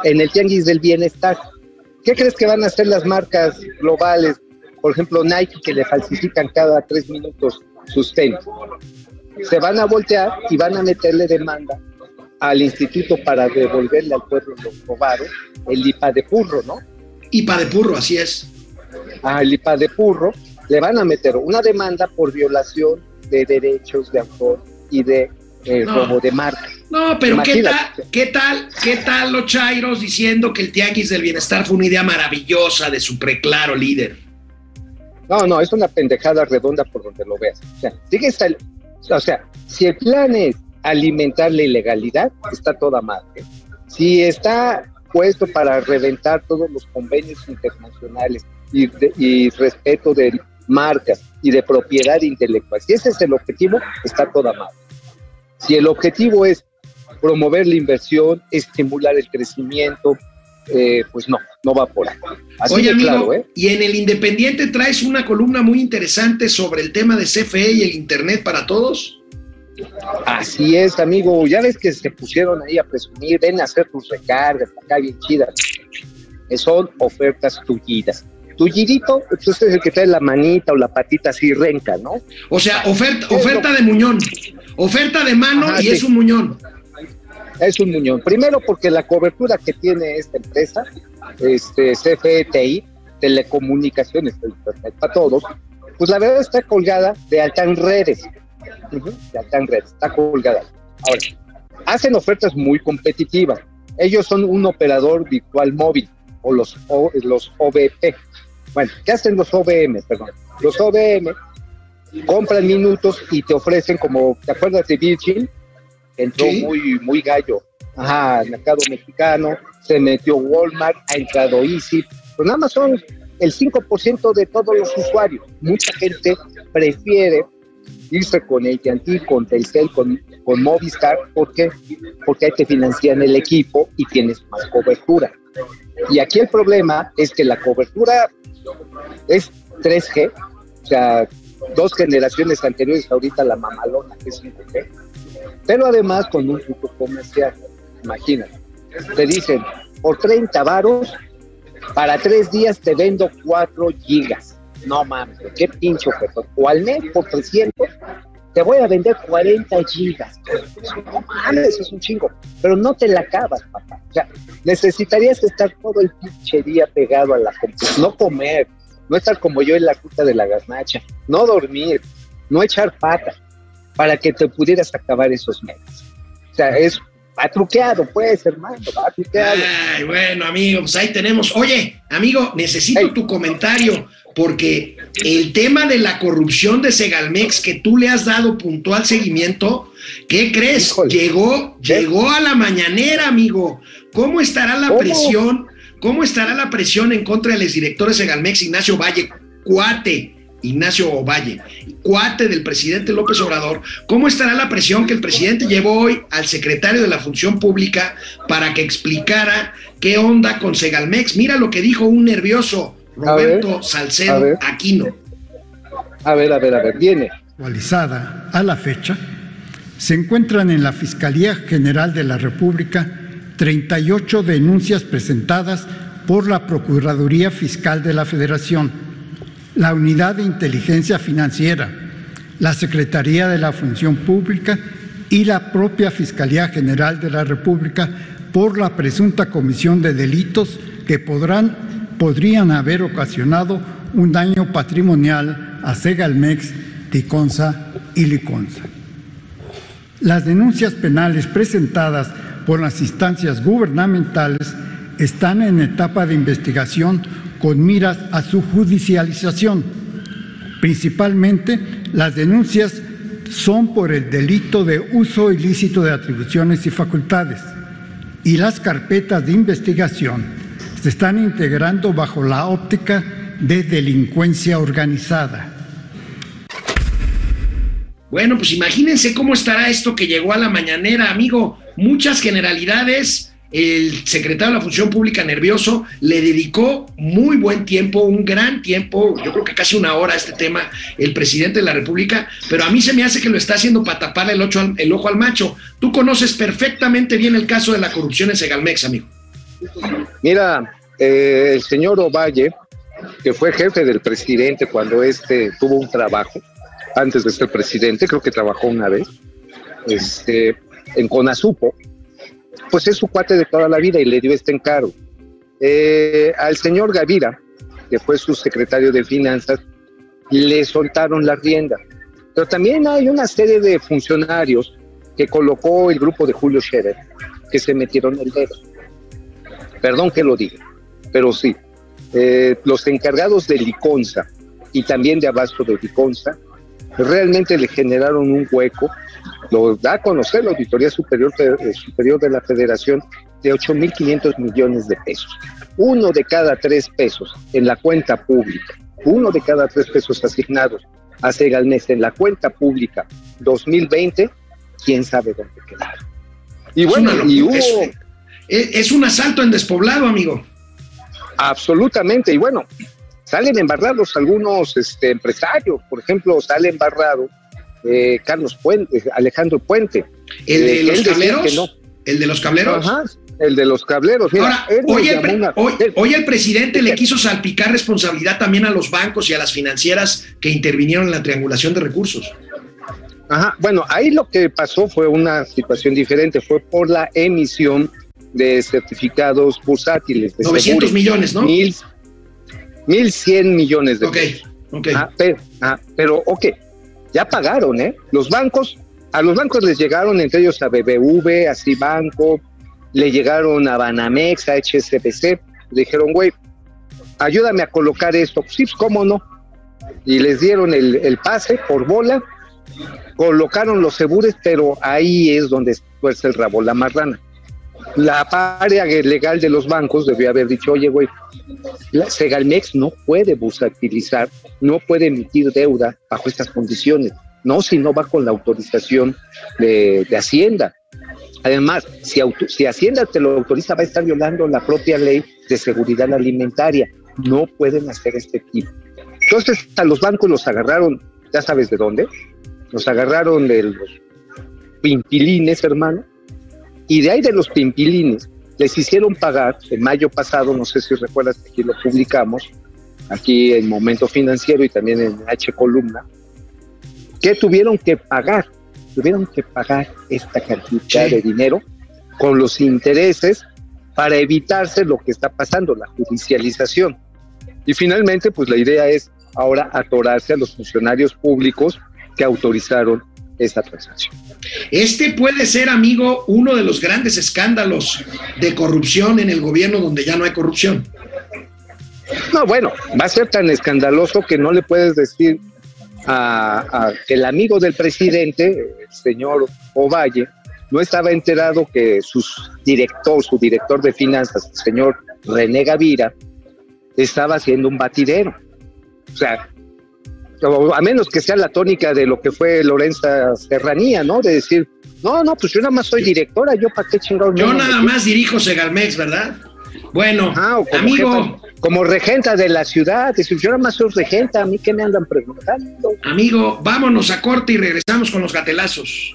en el tianguis del bienestar. ¿Qué crees que van a hacer las marcas globales? Por ejemplo, Nike, que le falsifican cada tres minutos sus tenis. Se van a voltear y van a meterle demanda al instituto para devolverle al pueblo lo robado, el IPA de Purro, ¿no? Ipa de purro, así es. al IPA de Purro, le van a meter una demanda por violación de derechos de autor y de eh, No. robo de marca. No, pero ¿qué tal, qué tal, qué tal los chairos diciendo que el Tianguis del Bienestar fue una idea maravillosa de su preclaro líder? No, no, es una pendejada redonda por donde lo veas. O sea, sigue o sea, si el plan es alimentar la ilegalidad, está toda madre. Si está puesto para reventar todos los convenios internacionales y, de- y respeto de marcas y de propiedad intelectual, si ese es el objetivo, está toda madre. Si el objetivo es promover la inversión, estimular el crecimiento, eh, pues no, no va por ahí. Así Oye, de amigo, claro, ¿eh? y en el Independiente traes una columna muy interesante sobre el tema de CFE y el Internet para todos. Así es, amigo. Ya ves que se pusieron ahí a presumir, ven a hacer tus recargas, acá bien chidas. Eh, Son ofertas tullidas. Tullidito, pues es el que trae la manita o la patita así renca, ¿no? O sea, oferta, oferta de muñón, oferta de mano Ajá, y sí. es un muñón. Es un muñón. Primero porque la cobertura que tiene esta empresa, este CFETI, telecomunicaciones, para todos, pues la verdad está colgada de Altan Redes. Ujú, de Altan Redes, está colgada. Ahora, hacen ofertas muy competitivas. Ellos son un operador virtual móvil o los, o, los OVP. Bueno, ¿qué hacen los OVM? Perdón. Los OVM compran minutos y te ofrecen como, ¿te acuerdas de Virgin? Entró Sí. muy, muy gallo. Ajá, al mercado mexicano, se metió Walmart, ha entrado Easy. Pues nada más son el 5% de todos los usuarios. Mucha gente prefiere irse con AT&T, con Telcel, con, con Movistar. ¿Por qué? Porque ahí te financian el equipo y tienes más cobertura. Y aquí el problema es que la cobertura es 3G, o sea, dos generaciones anteriores, ahorita la mamalona que es 5G, pero además con un truco comercial. Imagínate, te dicen, por 30 varos, para tres días te vendo 4 gigas. No mames, qué pinche oferta. O al mes por 300, te voy a vender 40 gigas. No mames, es un chingo. Pero no te la acabas, papá. O sea, necesitarías estar todo el pinche día pegado a la computadora, no comer, no estar como yo en la ruta de la garnacha, no dormir, no echar pata, para que te pudieras acabar esos meses. O sea, es Va truqueado, pues, hermano, va truqueado. Ay, bueno, amigo, pues ahí tenemos. Oye, amigo, necesito tu comentario, porque el tema de la corrupción de Segalmex que tú le has dado puntual seguimiento, ¿qué crees? Híjole. Llegó, ¿Qué? llegó a la mañanera, amigo. ¿Cómo estará la ¿Cómo? presión? ¿Cómo estará la presión en contra del exdirector de Segalmex, Ignacio Valle, cuate? Ignacio Valle, cuate del presidente López Obrador, ¿cómo estará la presión que el presidente llevó hoy al secretario de la Función Pública para que explicara qué onda con Segalmex? Mira lo que dijo un nervioso Ver, Roberto a Salcedo ver. Aquino. A ver, a ver, a ver, viene. actualizada a la fecha, se encuentran en la Fiscalía General de la República 38 denuncias presentadas por la Procuraduría Fiscal de la Federación, la Unidad de Inteligencia Financiera, la Secretaría de la Función Pública y la propia Fiscalía General de la República por la presunta comisión de delitos que podrán, podrían haber ocasionado un daño patrimonial a Segalmex, Ticonza y Liconza. Las denuncias penales presentadas por las instancias gubernamentales están en etapa de investigación con miras a su judicialización. Principalmente, las denuncias son por el delito de uso ilícito de atribuciones y facultades y las carpetas de investigación se están integrando bajo la óptica de delincuencia organizada. Bueno, pues imagínense cómo estará esto que llegó a la mañanera, amigo. Muchas generalidades. El secretario de la Función Pública nervioso le dedicó muy buen tiempo, un gran tiempo, yo creo que casi una hora a este tema, el presidente de la República, pero a mí se me hace que lo está haciendo para taparle el, ocho al- el ojo al macho. Tú conoces perfectamente bien el caso de la corrupción en Segalmex, amigo. Mira, eh, el señor Ovalle, que fue jefe del presidente cuando este tuvo un trabajo, antes de ser presidente, creo que trabajó una vez, este, en Conasupo, pues es su cuate de toda la vida y le dio este encargo. Eh, al señor Gavira, que fue su secretario de Finanzas, le soltaron la rienda. Pero también hay una serie de funcionarios que colocó el grupo de Julio Scherer, que se metieron el dedo. Perdón que lo diga, pero sí. Eh, los encargados de Liconza y también de Abasto de Liconza realmente le generaron un hueco, lo da a conocer la Auditoría Superior de, Superior de la Federación, de 8.500 millones de pesos. Uno de cada tres pesos en la cuenta pública, uno de cada tres pesos asignados a Segalmex en la cuenta pública 2020, quién sabe dónde quedaron. Y Es bueno, una y hubo... es un asalto en despoblado, amigo. Absolutamente, y bueno, salen embarrados algunos este, empresarios, por ejemplo, sale embarrado eh, Carlos Puente, Alejandro Puente. El eh, de que los cableros. no. El de los cableros. Ajá, el de los cableros. Mira, Ahora, hoy el, una- hoy- hoy el presidente le quiso salpicar responsabilidad también a los bancos y a las financieras que intervinieron en la triangulación de recursos. Ajá, bueno, ahí lo que pasó fue una situación diferente, fue por la emisión de certificados bursátiles. De 900 seguros. millones, ¿no? Mil, mil cien millones de Ok, pesos. ok. Ah, pero, ah, pero, ok, ya pagaron, ¿eh? Los bancos, a los bancos les llegaron, entre ellos a BBV, a Cibanco, le llegaron a Banamex, a HSBC, le dijeron, güey, ayúdame a colocar esto. Sí, pues, cómo no. Y les dieron el, el pase por bola, colocaron los seguros, pero ahí es donde tuerce el rabo la marrana. La área legal de los bancos debió haber dicho, oye, güey, la Segalmex no puede bursatilizar, no puede emitir deuda bajo estas condiciones, no si no va con la autorización de, de Hacienda. Además, si, si Hacienda te lo autoriza, va a estar violando la propia ley de seguridad alimentaria. No pueden hacer este tipo. Entonces, a los bancos los agarraron, ya sabes de dónde, los agarraron de los pimpilines, hermano, y de ahí de los pimpilines les hicieron pagar en mayo pasado, no sé si recuerdas que aquí lo publicamos, aquí en Momento Financiero y también en H Columna, que tuvieron que pagar, tuvieron que pagar esta cantidad Sí. de dinero con los intereses para evitarse lo que está pasando, la judicialización. Y finalmente, pues la idea es ahora atorarse a los funcionarios públicos que autorizaron esta transacción. Este puede ser, amigo, uno de los grandes escándalos de corrupción en el gobierno donde ya no hay corrupción. No, bueno, va a ser tan escandaloso que no le puedes decir a, a el amigo del presidente, el señor Ovalle, no estaba enterado que su director, su director de finanzas, el señor René Gavira, estaba haciendo un batidero. O sea, a menos que sea la tónica de lo que fue Lorenza Serranía, ¿no? De decir, no, no, pues yo nada más soy directora, yo para qué chingados. Yo nada más dirijo Segalmex, ¿verdad? Bueno, como, amigo, jefa- como regenta de la ciudad, decir, yo nada más soy regenta, a mí qué me andan preguntando. amigo, vámonos a corte y regresamos con los gatelazos.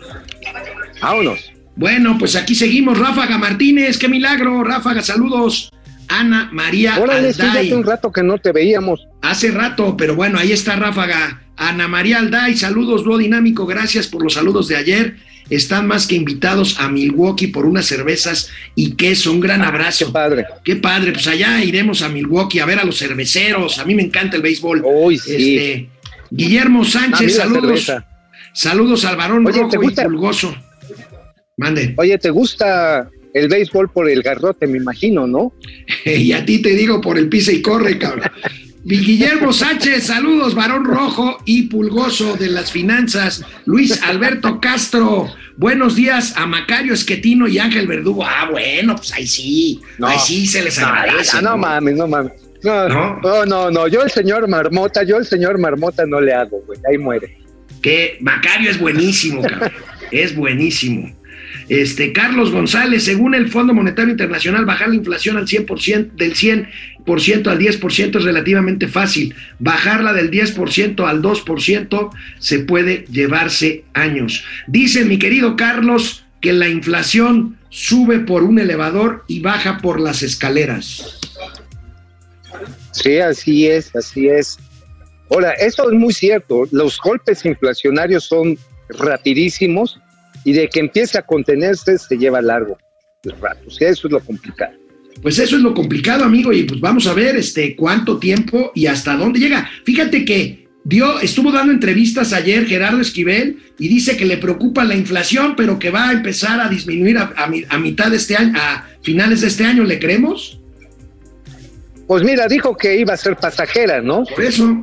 Vámonos. Bueno, pues aquí seguimos. Ráfaga Martínez, qué milagro. Ráfaga, saludos. Ana María Órale, sí, Alday. hace un rato que no te veíamos. Hace rato, pero bueno, ahí está Ráfaga. Ana María Alday, saludos, dúo dinámico, gracias por los saludos de ayer. Están más que invitados a Milwaukee por unas cervezas y queso. Un gran abrazo. Qué padre. Qué padre, pues allá iremos a Milwaukee a ver a los cerveceros. A mí me encanta el béisbol. Uy, sí. Este, Guillermo Sánchez, saludos. Saludos al varón Oye, ¿te rojo y pulgoso. Mande. Oye, ¿te gusta el béisbol por el garrote, me imagino, no? Y a ti te digo por el pisa y corre, cabrón. Guillermo Sánchez, saludos, varón rojo y pulgoso de las finanzas. Luis Alberto Castro, buenos días a Macario Esquetino y Ángel Verdugo. Ah, bueno, pues ahí sí, No. ahí sí se les No, agradece. no, no mames, no mames. No, ¿No? no, no, no, yo el señor Marmota, yo el señor Marmota no le hago, güey, ahí muere. Que Macario es buenísimo, cabrón. es buenísimo. Este, Carlos González, según el Fondo Monetario Internacional, bajar la inflación al 100%, del 100% al 10% es relativamente fácil. Bajarla del 10% al 2% se puede llevarse años. Dice mi querido Carlos que la inflación sube por un elevador y baja por las escaleras. Sí, así es, así es. Ahora, eso es muy cierto, los golpes inflacionarios son rapidísimos y de que empiece a contenerse se lleva largo el rato. Sí, eso es lo complicado. Pues eso es lo complicado, amigo, y pues vamos a ver este cuánto tiempo y hasta dónde llega. Fíjate que dio, estuvo dando entrevistas ayer Gerardo Esquivel y dice que le preocupa la inflación, pero que va a empezar a disminuir a, a mi- a mitad de este año, a finales de este año, ¿le creemos? Pues mira, dijo que iba a ser pasajera, ¿no? Por eso,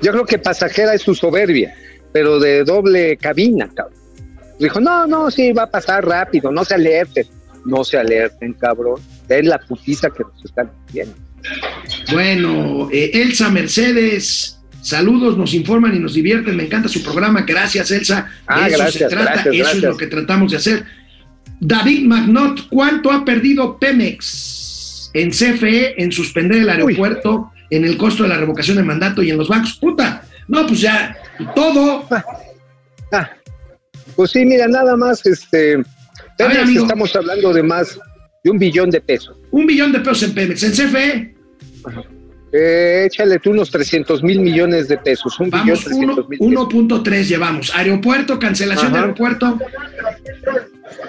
Yo creo que pasajera es su soberbia, pero de doble cabina, cabrón. Dijo, no, no, sí, va a pasar rápido, no se alerten. No se alerten, cabrón. Es la putiza que nos están viendo. bueno, eh, Elsa Mercedes, saludos, nos informan y nos divierten, me encanta su programa, gracias Elsa, Ah, eso se trata, gracias, eso es lo que tratamos de hacer. David Magnot, ¿cuánto ha perdido Pemex en CFE en suspender el aeropuerto, en el costo de la revocación de mandato y en los bancos? Puta, no, pues ya, todo. Ah, pues sí, mira, nada más, este, Pemex estamos hablando de más de un billón de pesos. Un billón de pesos en Pemex, en CFE, Eh, échale tú unos 300 mil millones de pesos, un vamos, 300 mil pesos. 1.3 llevamos. Aeropuerto, cancelación de aeropuerto,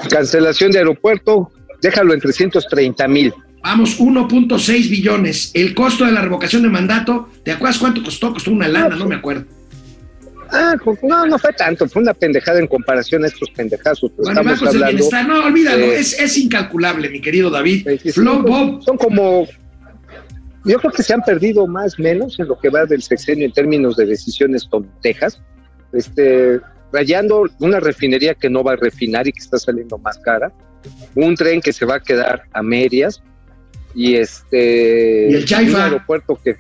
Cancelación de aeropuerto, déjalo en 330 mil. Vamos, 1.6 billones. El costo de la revocación de mandato, ¿te acuerdas cuánto costó? Costó una lana, no me acuerdo. Ah, pues, no, no fue tanto, fue una pendejada en comparación a estos pendejazos. Bueno, Estamos hablando. no, olvídalo, eh, es, es incalculable, mi querido David. 25, Flo Bob, Son como. Yo creo que se han perdido más o menos en lo que va del sexenio en términos de decisiones tontejas. Este, rayando una refinería que no va a refinar y que está saliendo más cara. Un tren que se va a quedar a medias. Y este. Y el. Un aeropuerto que,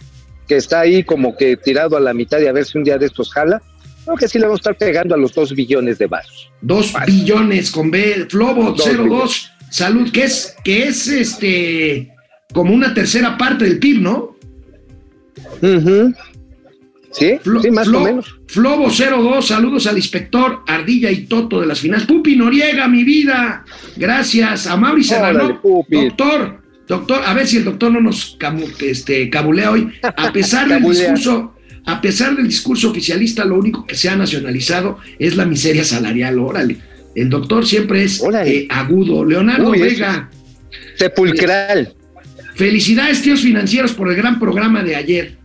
que está ahí como que tirado a la mitad y a ver si un día de estos jala. Creo que sí le vamos a estar pegando a los dos billones de vasos. 2 Vale. billones con B, Flobo Dos 02, salud, que es, que es este como una tercera parte del PIB, ¿no? ¿Sí? Flo- sí, más Flo- o menos. Flobo 02, saludos al inspector Ardilla y Toto de las finanzas. Pupi Noriega, mi vida. Gracias. A Mauri Serrano. Doctor, doctor, a ver si el doctor no nos camu- este, cabulea hoy. A pesar del discurso, a pesar del discurso oficialista, lo único que se ha nacionalizado es la miseria salarial. Órale. El doctor siempre es eh, agudo. Leonardo Uy. Vega, Sepulcral. felicidades, tíos financieros, por el gran programa de ayer.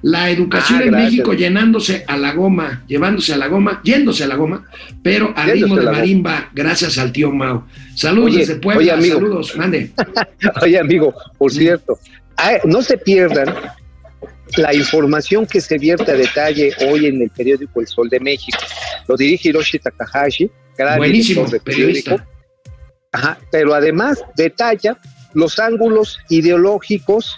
La educación Ah, en gracias. México llenándose a la goma, llevándose a la goma, yéndose a la goma, pero al ritmo de goma. marimba, gracias al tío Mao. Saludos Oye, desde Puebla, oye, amigo. saludos, mande. Oye, amigo, por cierto, ah, no se pierdan la información que se vierte a detalle hoy en el periódico El Sol de México. Lo dirige Hiroshi Takahashi, gran Buenísimo, de periódico. periodista. Ajá, pero además detalla los ángulos ideológicos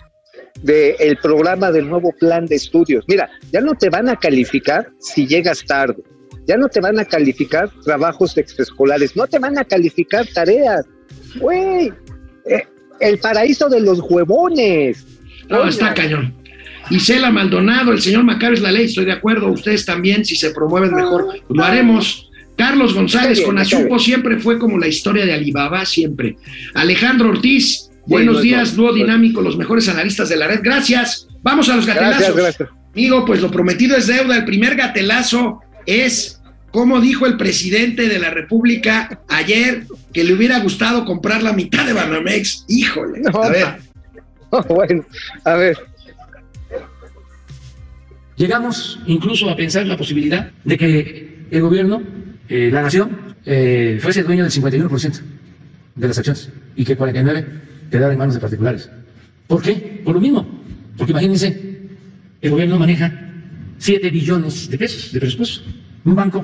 del programa del nuevo plan de estudios. Mira, ya no te van a calificar si llegas tarde, ya no te van a calificar trabajos extraescolares, no te van a calificar tareas. Güey, eh, el paraíso de los huevones. No, está cañón. Isela Maldonado, el señor Macario es la ley, estoy de acuerdo. Ustedes también, si se promueven mejor, pues lo haremos. Carlos González bien, con Azupo siempre fue como la historia de Alibaba, siempre. Alejandro Ortiz, buenos no, días, dúo dinámico, los mejores analistas de la red. Gracias. Vamos a los Gracias, gatelazos. gracias. Amigo, pues lo prometido es deuda. El primer gatelazo es, como dijo el presidente de la República ayer, que le hubiera gustado comprar la mitad de Banamex. Híjole. No, a ver. bueno, a ver, Llegamos incluso a pensar la posibilidad de que el gobierno, eh, la nación, eh, fuese dueño del 51% de las acciones y que 49 quedara en manos de particulares. ¿Por qué? Por lo mismo. Porque imagínense, el gobierno maneja 7 billones de pesos de presupuesto. Un banco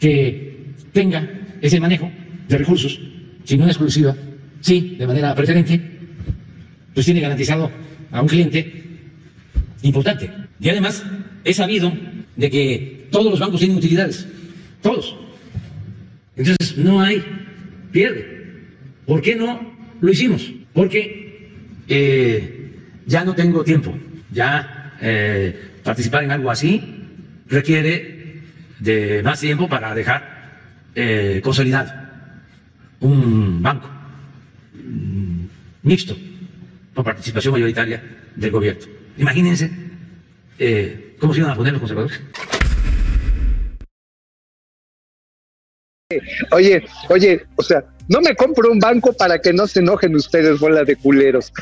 que tenga ese manejo de recursos, sin una exclusiva, sí, de manera preferente, pues tiene garantizado a un cliente importante. Y además, es sabido de que todos los bancos tienen utilidades. Todos. Entonces, no hay pierde. ¿Por qué no lo hicimos? Porque eh, ya no tengo tiempo. Ya eh, participar en algo así requiere de más tiempo para dejar eh, consolidado un banco mm, mixto con participación mayoritaria del gobierno. Imagínense cómo se iban a poner los conservadores. oye, oye, o sea, no me compro un banco para que no se enojen ustedes, bola de culeros.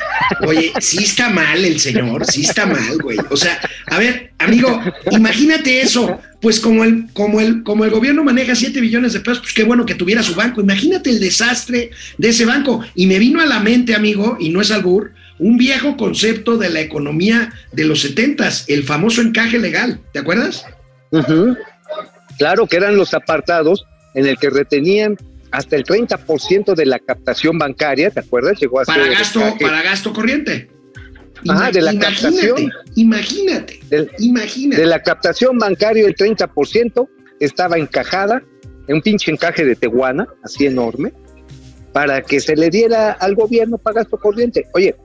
Oye, sí está mal el señor, sí está mal, güey. O sea, a ver, amigo, imagínate eso. Pues como el, como el, como el gobierno maneja 7 billones de pesos, pues qué bueno que tuviera su banco. Imagínate el desastre de ese banco. Y me vino a la mente, amigo, y no es albur, un viejo concepto de la economía de los setentas, el famoso encaje legal. ¿Te acuerdas? Claro que eran los apartados en el que retenían hasta el 30% de la captación bancaria, ¿te acuerdas? Llegó a Para ser gasto, para gasto corriente. Ajá, de la imagínate, captación. imagínate, del- imagínate. de la captación bancaria, el 30% estaba encajada en un pinche encaje de Tehuana, así enorme, para que se le diera al gobierno para gasto corriente. Oye,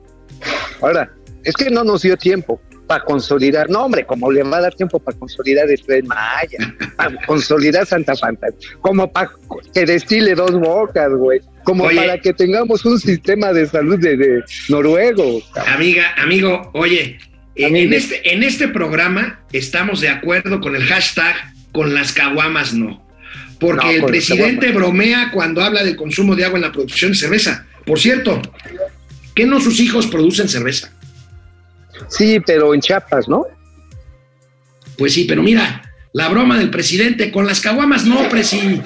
ahora, es que no nos dio tiempo para consolidar, no hombre, como le va a dar tiempo para consolidar el Tren Maya, para consolidar Santa Fantasía, como para que destile dos bocas, güey, como Oye. para que tengamos un sistema de salud de, de noruego. Amiga, amigo, oye, en este, en este programa estamos de acuerdo con el hashtag con las caguamas no. Porque No, el presidente bromea cuando habla del consumo de agua en la producción de cerveza. Por cierto, ¿qué no sus hijos producen cerveza? Sí, pero en Chiapas, ¿no? Pues sí, pero mira, la broma del presidente con las caguamas no, presi.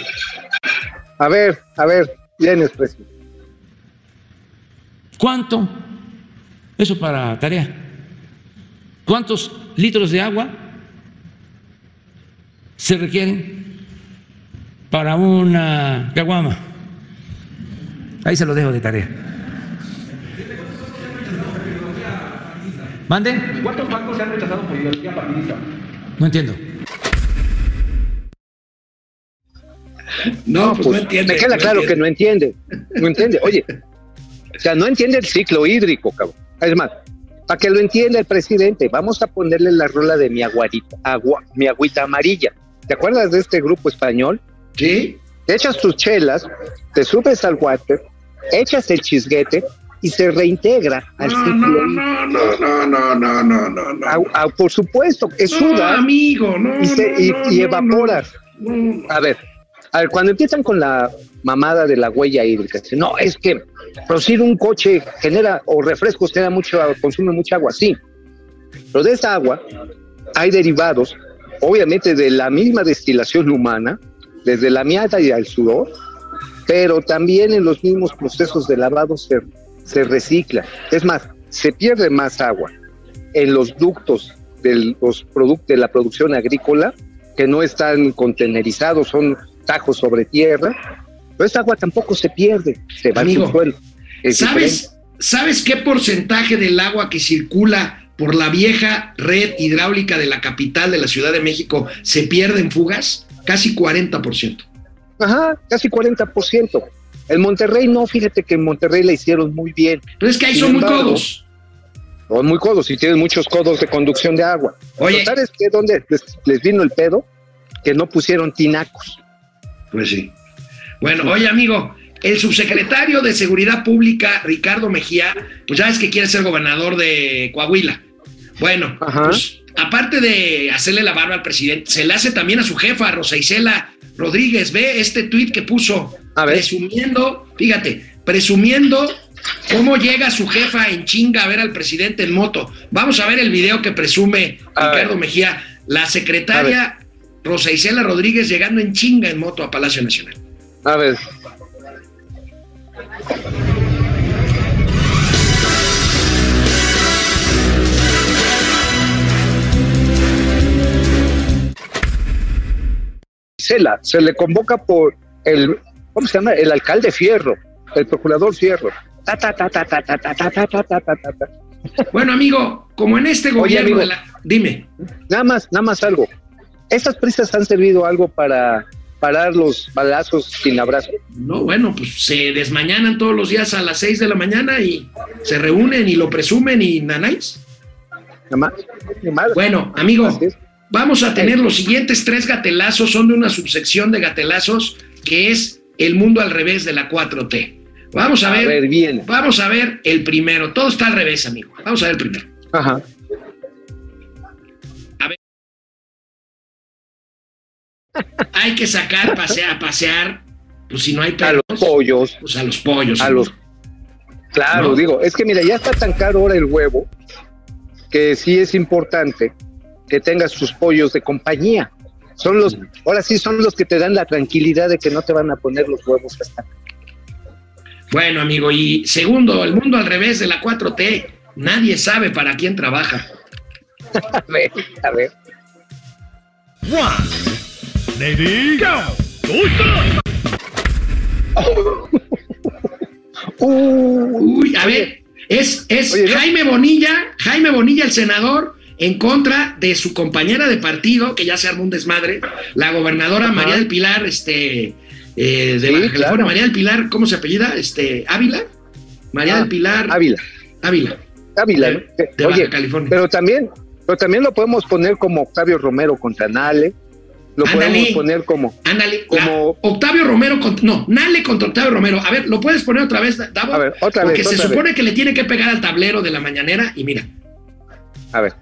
A ver, a ver, vienes, presidente. ¿Cuánto? Eso para tarea. ¿Cuántos litros de agua se requieren para una caguama? Ahí se lo dejo de tarea. ¿Mande? ¿Cuántos bancos se han rechazado por ideología partidista? No entiendo. No, pues, no entiende. Me queda no claro que no entiende. No entiende. Oye, o sea, no entiende el ciclo hídrico, cabrón. Es más, para que lo entienda el presidente, vamos a ponerle la rola de mi aguarita, agua, mi agüita amarilla. ¿Te acuerdas de este grupo español? ¿Sí? Te echas tus chelas, te subes al water, echas el chisguete y se reintegra al No, ciclo no, no, no, no, no, no, no, no. Por supuesto, es No, suda amigo, no. y, se- y- no. A ver, a ver, cuando empiezan con la mamada de la huella hídrica, no, es que producir un coche genera, o refrescos genera mucho, consume mucha agua, sí. Pero de esa agua, hay derivados, obviamente de la misma destilación humana, desde la miata y al sudor, pero también en los mismos procesos de lavado se, se recicla. Es más, se pierde más agua en los ductos de, los de la producción agrícola que no están contenerizados, son tajos sobre tierra, pero esa agua tampoco se pierde, se va Amigo, al suelo. Es ¿Sabes, ¿Sabes qué porcentaje del agua que circula por la vieja red hidráulica de la capital de la Ciudad de México se pierde en fugas? Casi 40%. Ajá, casi 40%. En Monterrey no, fíjate que en Monterrey la hicieron muy bien. Pero es que ahí Sin son muy codos. Son muy codos y tienen muchos codos de conducción de agua. Oye. ¿Sabes qué? ¿Dónde les, les vino el pedo? Que no pusieron tinacos. Pues sí. Bueno, oye, amigo, el subsecretario de Seguridad Pública, Ricardo Mejía, pues ya es que quiere ser gobernador de Coahuila. Bueno, Ajá. pues aparte de hacerle la barba al presidente, se le hace también a su jefa, Rosa Isela Rodríguez. Ve este tuit que puso, A ver. presumiendo, fíjate, presumiendo cómo llega su jefa en chinga a ver al presidente en moto. Vamos a ver el video que presume A Ricardo ver. Mejía, la secretaria Rosa Isela Rodríguez llegando en chinga en moto a Palacio Nacional. A ver. Cela, se le convoca por el, ¿cómo se llama? El alcalde Fierro, el procurador Fierro. Ta, ta, ta, ta, ta, ta, ta, ta, ta, ta, ta, ta, ta. Bueno, amigo, como en este gobierno amigo. de la... Dime. Nada más, nada más algo. ¿Estas prisas han servido algo para parar los balazos sin abrazo? No, bueno, pues se desmañanan todos los días a las 6 de la mañana y se reúnen y lo presumen y nanáis. Nada más. Ni madre. Bueno, amigo. Vamos a tener los siguientes tres gatelazos, son de una subsección de gatelazos que es el mundo al revés de la 4T. Vamos a, A ver, ver, bien. vamos a ver el primero. Todo está al revés, amigo. Vamos a ver el primero. Ajá. Hay que sacar, pasear, pasear, pues si no hay A perros, los pollos, pues a los pollos. a amigo. los... Claro, No. digo, es que mira, ya está tan caro ahora el huevo que sí es importante que tengas tus pollos de compañía. Son los, ahora sí son los que te dan la tranquilidad de que no te van a poner los huevos hasta Bueno, amigo, y segundo, el mundo al revés de la 4T. Nadie sabe para quién trabaja. A ver, a ver. Uh, Uy, a ver, es, es Oye. Jaime Bonilla, Jaime Bonilla, el senador, en contra de su compañera de partido, que ya se armó un desmadre, la gobernadora. María del Pilar, este, eh, de Sí, Baja California, claro. María del Pilar, ¿cómo se apellida? Este, Ávila. María Ah, del Pilar Ávila, Ávila. Ávila. De- ¿no? de Oye, Baja California. pero también, pero también lo podemos poner como Octavio Romero contra Nale. Lo podemos poner como, Ándale, Como- la- Octavio Romero, contra- no, Nale contra Octavio Romero. A ver, ¿lo puedes poner otra vez, Davo? A ver, otra Porque vez, se otra supone que le tiene que pegar al tablero de la mañanera y mira. a ver.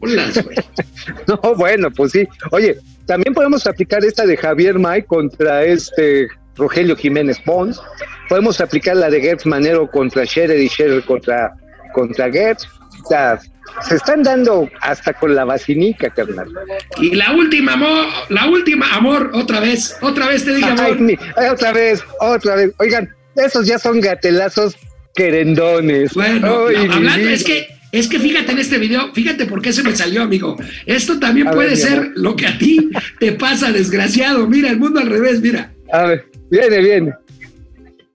Holas, güey. No, bueno, pues sí. Oye, también podemos aplicar esta de Javier May contra este Rogelio Jiménez Pons. Podemos aplicar la de Gertz Manero contra Scherer y Scherer contra, contra Gertz. O sea, se están dando hasta con la vacinica, carnal. Y la última, amor, la última, amor, otra vez, otra vez te digo, Ay, amor. mi- ay, otra vez, otra vez. Oigan, esos ya son gatelazos querendones. Bueno, Ay, no, mi hablando, es que, es que fíjate en este video, fíjate por qué se me salió, amigo. Esto también A puede ver, ser lo que a ti te pasa, desgraciado. Mira, el mundo al revés, mira. A ver, viene, viene.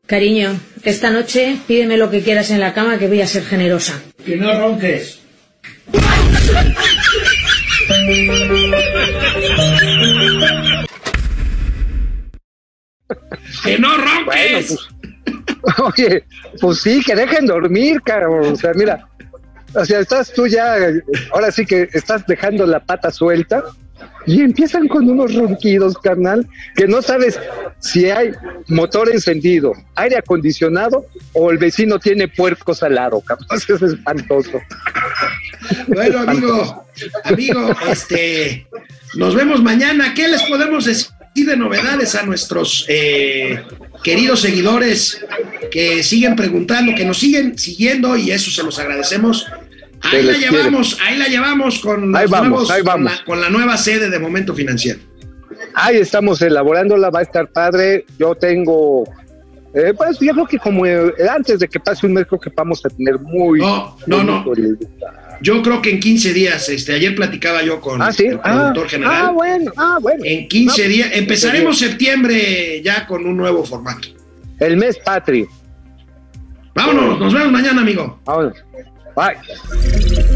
Cariño, esta noche pídeme lo que quieras en la cama que voy a ser generosa. Que no ronques. Que no Bueno, ronques. pues. Oye, pues sí, que dejen dormir, cabrón. O sea, mira, o sea, estás tú ya, ahora sí que estás dejando la pata suelta y empiezan con unos ronquidos, carnal, que no sabes si hay motor encendido, aire acondicionado o el vecino tiene puercos al lado. Eso es espantoso. Bueno, amigo, amigo, este, nos vemos mañana. ¿Qué les podemos decir de novedades a nuestros, eh, queridos seguidores que siguen preguntando, que nos siguen siguiendo y eso se los agradecemos. Ahí Se la llevamos, ahí la llevamos con, Ahí vamos, nuevos- ahí con vamos. la- con la nueva sede de Momento Financiero. Ahí estamos elaborándola, va a estar padre. Yo tengo, eh, pues yo creo que como eh, antes de que pase un mes, creo que vamos a tener muy. No, no, no. Yo creo que en 15 días, este, ayer platicaba yo con Ah, sí. el Ah, productor general. ah, bueno, ah, bueno. En 15 No, días, empezaremos septiembre ya con un nuevo formato. El mes patrio. Vámonos, nos vemos mañana, amigo. Vámonos. Bye.